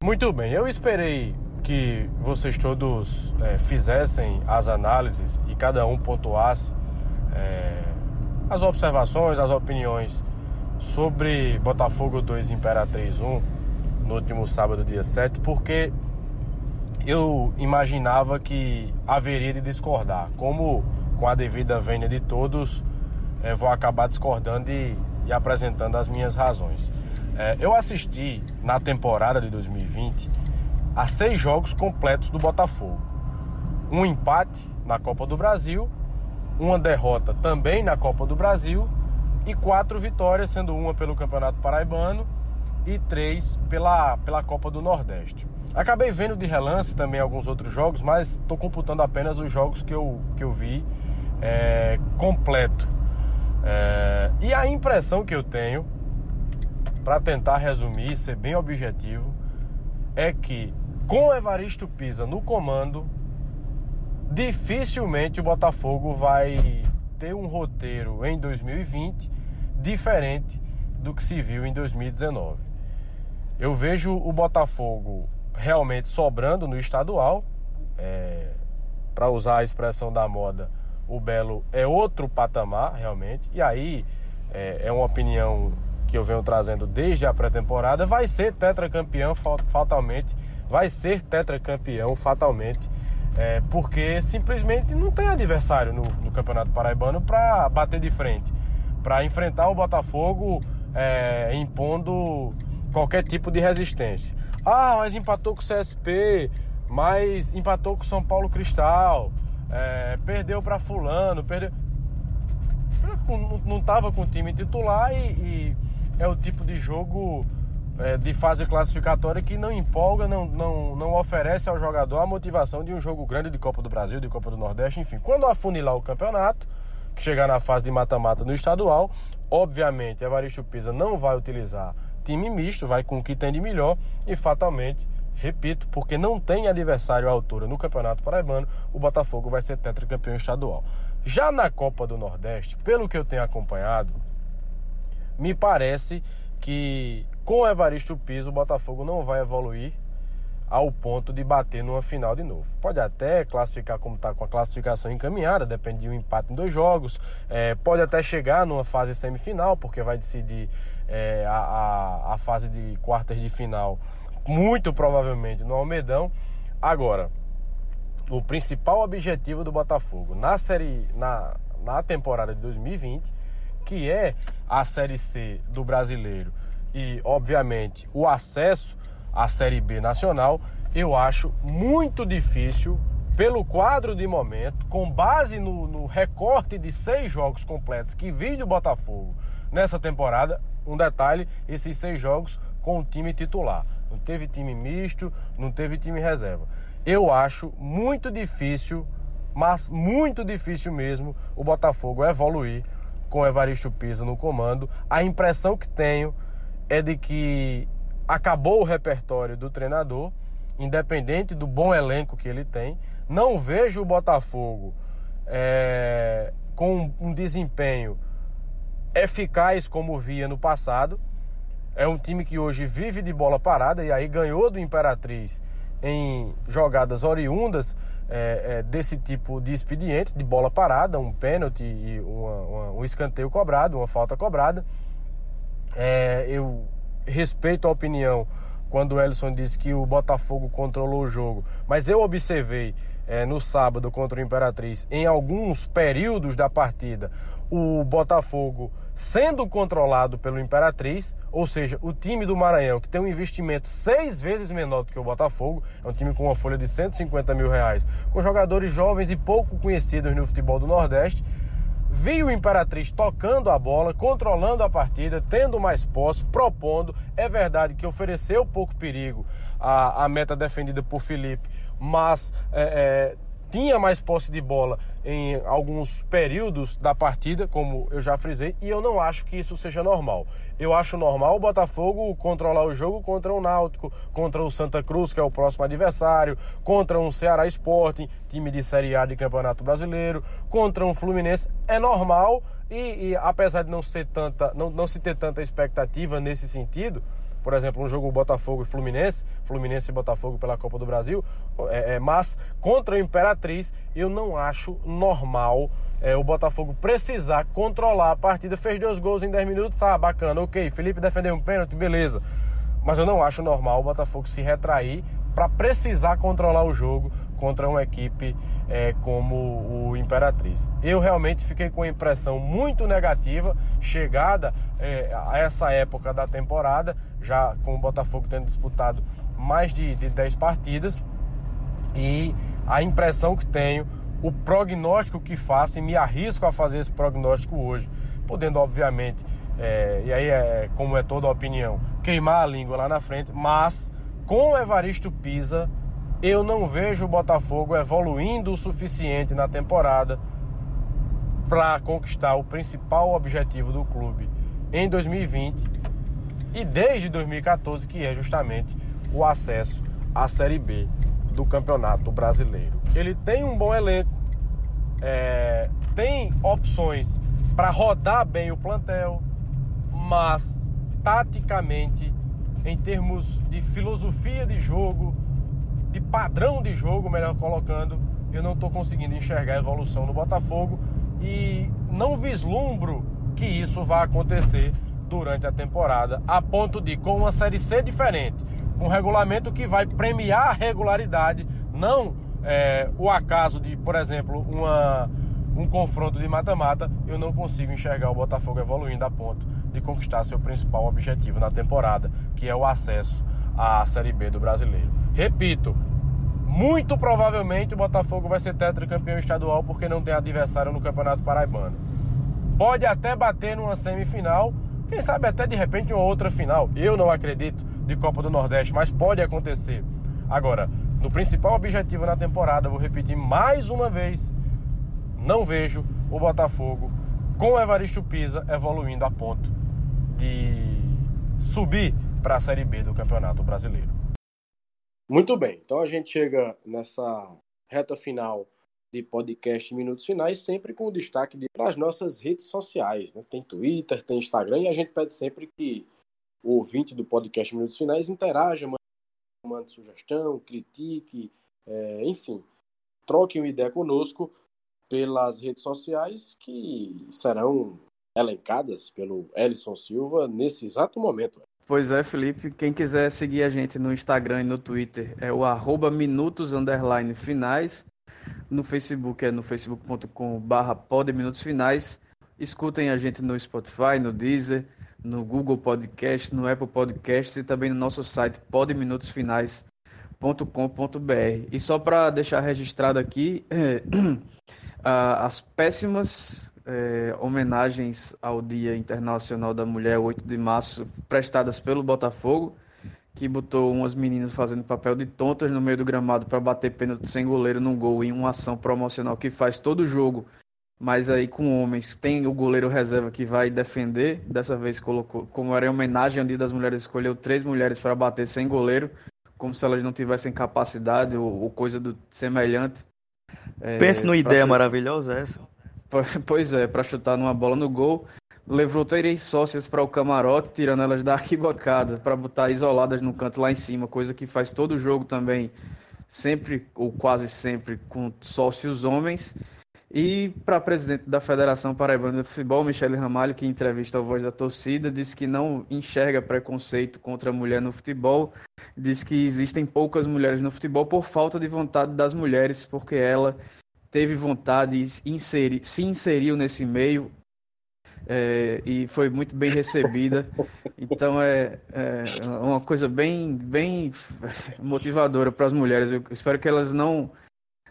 Muito bem, eu esperei que vocês todos é, fizessem as análises e cada um pontuasse é, as observações, as opiniões sobre Botafogo 2 Imperatriz 1 no último sábado, dia 7, porque eu imaginava que haveria de discordar. Como com a devida vênia de todos, é, vou acabar discordando e, e, apresentando as minhas razões. É, eu assisti na temporada de 2020 a seis jogos completos do Botafogo. Um empate na Copa do Brasil uma derrota também na Copa do Brasil e quatro vitórias, sendo uma pelo Campeonato Paraibano e três pela, pela Copa do Nordeste. Acabei vendo de relance também alguns outros jogos, mas estou computando apenas os jogos que eu, que eu vi é, completo. É, e a impressão que eu tenho, para tentar resumir, ser bem objetivo, é que com o Evaristo Pisa no comando, dificilmente o Botafogo vai ter um roteiro em 2020 diferente do que se viu em 2019. Eu vejo o Botafogo realmente sobrando no estadual. É, Para usar a expressão da moda, o Belo é outro patamar, realmente. E aí é, é uma opinião que eu venho trazendo desde a pré-temporada. Vai ser tetracampeão fatalmente. Vai ser tetracampeão fatalmente é, porque simplesmente não tem adversário no, no Campeonato Paraibano para bater de frente, para enfrentar o Botafogo é, impondo qualquer tipo de resistência. Ah, mas empatou com o CSP, mas empatou com o São Paulo Cristal, é, perdeu para Fulano, perdeu. Não estava com o time titular e, e é o tipo de jogo é, de fase classificatória que não empolga, não, não, não oferece ao jogador a motivação de um jogo grande de Copa do Brasil, de Copa do Nordeste, enfim. Quando afunilar o campeonato, que chegar na fase de mata-mata no estadual, obviamente Evaristo Pisa não vai utilizar time misto, vai com o que tem de melhor e fatalmente, repito, porque não tem adversário à altura no Campeonato Paraibano, o Botafogo vai ser tetracampeão estadual. Já na Copa do Nordeste, pelo que eu tenho acompanhado, me parece que com o Evaristo Piso, o Botafogo não vai evoluir ao ponto de bater numa final de novo. Pode até classificar como está com a classificação encaminhada, depende de um empate em dois jogos. É, pode até chegar numa fase semifinal, porque vai decidir é, a, a, a, fase de quartas de final, muito provavelmente no Almedão. Agora, o principal objetivo do Botafogo na série na, na temporada de 2020, que é a Série C do Brasileiro e, obviamente, o acesso à Série B nacional, eu acho muito difícil, pelo quadro de momento, com base no, no recorte de seis jogos completos que vi do Botafogo nessa temporada. Um detalhe: esses seis jogos com o time titular. Não teve time misto, não teve time reserva. Eu acho muito difícil, mas muito difícil mesmo, o Botafogo evoluir com Evaristo Pisa no comando. A impressão que tenho é de que acabou o repertório do treinador, independente do bom elenco que ele tem. Não vejo o Botafogo é, com um desempenho eficaz como via no passado. É um time que hoje vive de bola parada e aí ganhou do Imperatriz em jogadas oriundas é, é, desse tipo de expediente, de bola parada, um pênalti e uma, uma, um escanteio cobrado, uma falta cobrada. É, eu respeito a opinião quando o Ellison disse que o Botafogo controlou o jogo, mas eu observei é, no sábado contra o Imperatriz, em alguns períodos da partida, o Botafogo sendo controlado pelo Imperatriz, ou seja, o time do Maranhão, que tem um investimento seis vezes menor do que o Botafogo, é um time com uma folha de 150 mil reais, com jogadores jovens e pouco conhecidos no futebol do Nordeste, viu o Imperatriz tocando a bola, controlando a partida, tendo mais posse, propondo. É verdade que ofereceu pouco perigo à meta defendida por Felipe, mas é, é, tinha mais posse de bola em alguns períodos da partida, como eu já frisei, e eu não acho que isso seja normal. Eu acho normal o Botafogo controlar o jogo contra o Náutico, contra o Santa Cruz, que é o próximo adversário, contra um Ceará Sporting, time de Série A de Campeonato Brasileiro, contra um Fluminense. É normal e, e apesar de não, ser tanta, não, não se ter tanta expectativa nesse sentido, por exemplo, um jogo Botafogo e Fluminense, Fluminense e Botafogo pela Copa do Brasil, é, é, mas contra o Imperatriz eu não acho normal é, o Botafogo precisar controlar a partida. Fez dois gols em 10 minutos, ah, bacana, ok. Felipe defendeu um pênalti, beleza. Mas eu não acho normal o Botafogo se retrair para precisar controlar o jogo contra uma equipe é, como o Imperatriz. Eu realmente fiquei com a impressão muito negativa, chegada é, a essa época da temporada, já com o Botafogo tendo disputado mais de, de 10 partidas, e a impressão que tenho, o prognóstico que faço, e me arrisco a fazer esse prognóstico hoje, podendo, obviamente, é, e aí é como é toda a opinião, queimar a língua lá na frente, mas com o Evaristo Pisa eu não vejo o Botafogo evoluindo o suficiente na temporada para conquistar o principal objetivo do clube em 2020 e desde 2014, que é justamente o acesso à Série B do Campeonato Brasileiro. Ele tem um bom elenco, é, tem opções para rodar bem o plantel, mas taticamente, em termos de filosofia de jogo, de padrão de jogo, melhor colocando, eu não estou conseguindo enxergar a evolução no Botafogo e não vislumbro que isso vá acontecer durante a temporada, a ponto de, com uma Série C diferente, um regulamento que vai premiar a regularidade, não é, o acaso de, por exemplo, uma, um confronto de mata-mata, eu não consigo enxergar o Botafogo evoluindo a ponto de conquistar seu principal objetivo na temporada, que é o acesso à Série B do brasileiro. Repito, muito provavelmente o Botafogo vai ser tetracampeão estadual porque não tem adversário no Campeonato Paraibano. Pode até bater numa semifinal, quem sabe até de repente uma outra final. Eu não acredito de Copa do Nordeste, mas pode acontecer. Agora, no principal objetivo na temporada, vou repetir mais uma vez, não vejo o Botafogo com o Evaristo Pisa evoluindo a ponto de subir para a Série B do Campeonato Brasileiro. Muito bem, então a gente chega nessa reta final de podcast Minutos Finais, sempre com o destaque para as nossas redes sociais. Né? Tem Twitter, tem Instagram, e a gente pede sempre que o ouvinte do podcast Minutos Finais interaja, mande sugestão, critique, é, enfim, troque uma ideia conosco pelas redes sociais que serão elencadas pelo Ellison Silva nesse exato momento. Pois é, Felipe. Quem quiser seguir a gente no Instagram e no Twitter é o arroba minutos underline finais. No Facebook é no facebook.com barra finais. Escutem a gente no Spotify, no Deezer, no Google Podcast, no Apple Podcast e também no nosso site podminutosfinais.com.br. E só para deixar registrado aqui, as péssimas é, homenagens ao Dia Internacional da Mulher, 8 de março, prestadas pelo Botafogo, que botou umas meninas fazendo papel de tontas no meio do gramado para bater pênalti sem goleiro num gol em uma ação promocional que faz todo jogo, mas aí com homens. Tem o goleiro reserva que vai defender, dessa vez colocou, como era em homenagem ao Dia das Mulheres, escolheu três mulheres para bater sem goleiro, como se elas não tivessem capacidade ou, ou coisa do semelhante. É, Pense numa ideia maravilhosa essa. Pois é, para chutar numa bola no gol. Levou três sócias para o camarote, tirando elas da arquibancada, para botar isoladas no canto lá em cima, coisa que faz todo jogo também, sempre ou quase sempre, com sócios homens. E para presidente da Federação Paraibana de Futebol, Michele Ramalho, que entrevista ao Voz da Torcida, disse que não enxerga preconceito contra a mulher no futebol, diz que existem poucas mulheres no futebol por falta de vontade das mulheres, porque ela teve vontade e inseri, se inseriu nesse meio é, e foi muito bem recebida. Então é, é uma coisa bem, bem motivadora para as mulheres. Eu espero que elas não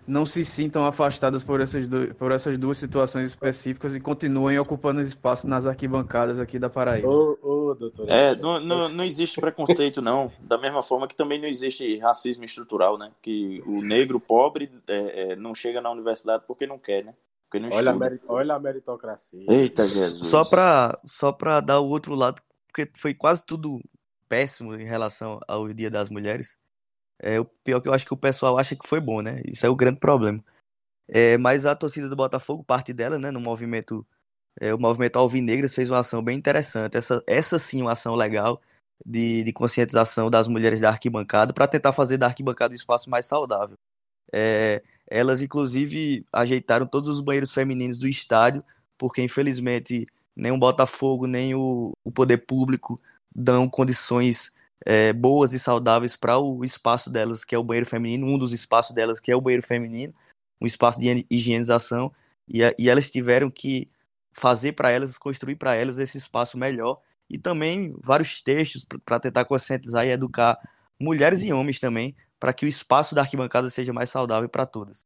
não se sintam afastadas por essas, do, por essas duas situações específicas e continuem ocupando espaço nas arquibancadas aqui da Paraíba. Ô, ô sua, doutor. É, não, não, não existe preconceito, não. Da mesma forma que também não existe racismo estrutural, né? Que o negro pobre é, é, não chega na universidade porque não quer, né? Porque não olha, a olha a meritocracia. Eita, Jesus. Só pra, só pra dar o outro lado, porque foi quase tudo péssimo em relação ao Dia das Mulheres. É, o pior que eu acho que o pessoal acha que foi bom, né? Isso é o grande problema. É, mas a torcida do Botafogo, parte dela, né, no movimento, é, o movimento Alvinegras fez uma ação bem interessante. Essa, essa sim, uma ação legal de, de conscientização das mulheres da arquibancada para tentar fazer da arquibancada um espaço mais saudável. É, elas, inclusive, ajeitaram todos os banheiros femininos do estádio, porque infelizmente nem o Botafogo, nem o, o poder público dão condições é, boas e saudáveis para o espaço delas, que é o banheiro feminino, um dos espaços delas, que é o banheiro feminino, um espaço de higienização, e, e elas tiveram que fazer para elas, construir para elas esse espaço melhor, e também vários textos para tentar conscientizar e educar mulheres e homens também, para que o espaço da arquibancada seja mais saudável para todas.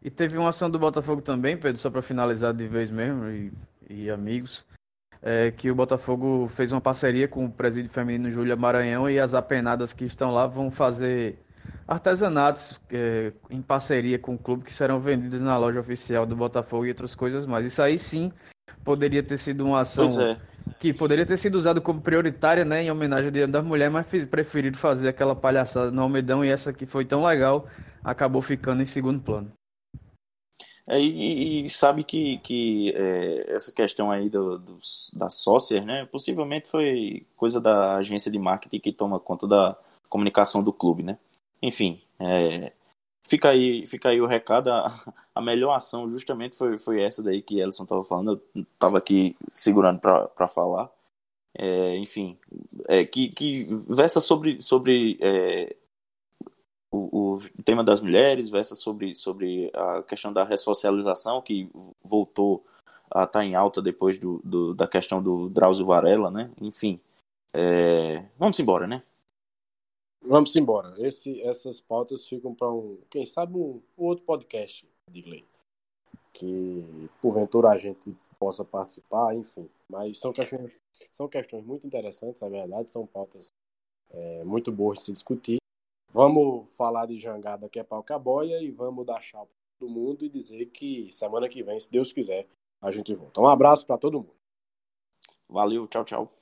E teve uma ação do Botafogo também, Pedro, só para finalizar de vez mesmo, e, e amigos, é, que o Botafogo fez uma parceria com o Presídio Feminino Júlia Maranhão e as apenadas que estão lá vão fazer artesanatos é, em parceria com o clube que serão vendidos na loja oficial do Botafogo e outras coisas mais. Isso aí sim poderia ter sido uma ação é. que poderia ter sido usado como prioritária, né, em homenagem ao Dia das Mulheres, mas fiz, preferiram fazer aquela palhaçada no Almedão e essa que foi tão legal acabou ficando em segundo plano. É, e, e sabe que, que é, essa questão aí do, dos, das né? Possivelmente foi coisa da agência de marketing que toma conta da comunicação do clube, né? Enfim, é, fica aí, fica aí o recado. A, a melhor ação justamente foi, foi essa daí que Ellison estava falando. Eu estava aqui segurando para falar. É, enfim, é, que, que versa sobre, sobre é, o, o tema das mulheres, versa sobre, sobre a questão da ressocialização, que voltou a estar em alta depois do, do da questão do Drauzio Varela, né? Enfim, é, vamos embora, né? Vamos embora. Esse, essas pautas ficam para um, quem sabe, um, um outro podcast, Digley. Que porventura a gente possa participar, enfim. Mas são questões, são questões muito interessantes, é verdade, são pautas é, muito boas de se discutir. Vamos falar de jangada que é pau caboia e vamos dar tchau para todo mundo e dizer que semana que vem, se Deus quiser, a gente volta. Um abraço para todo mundo. Valeu, tchau, tchau.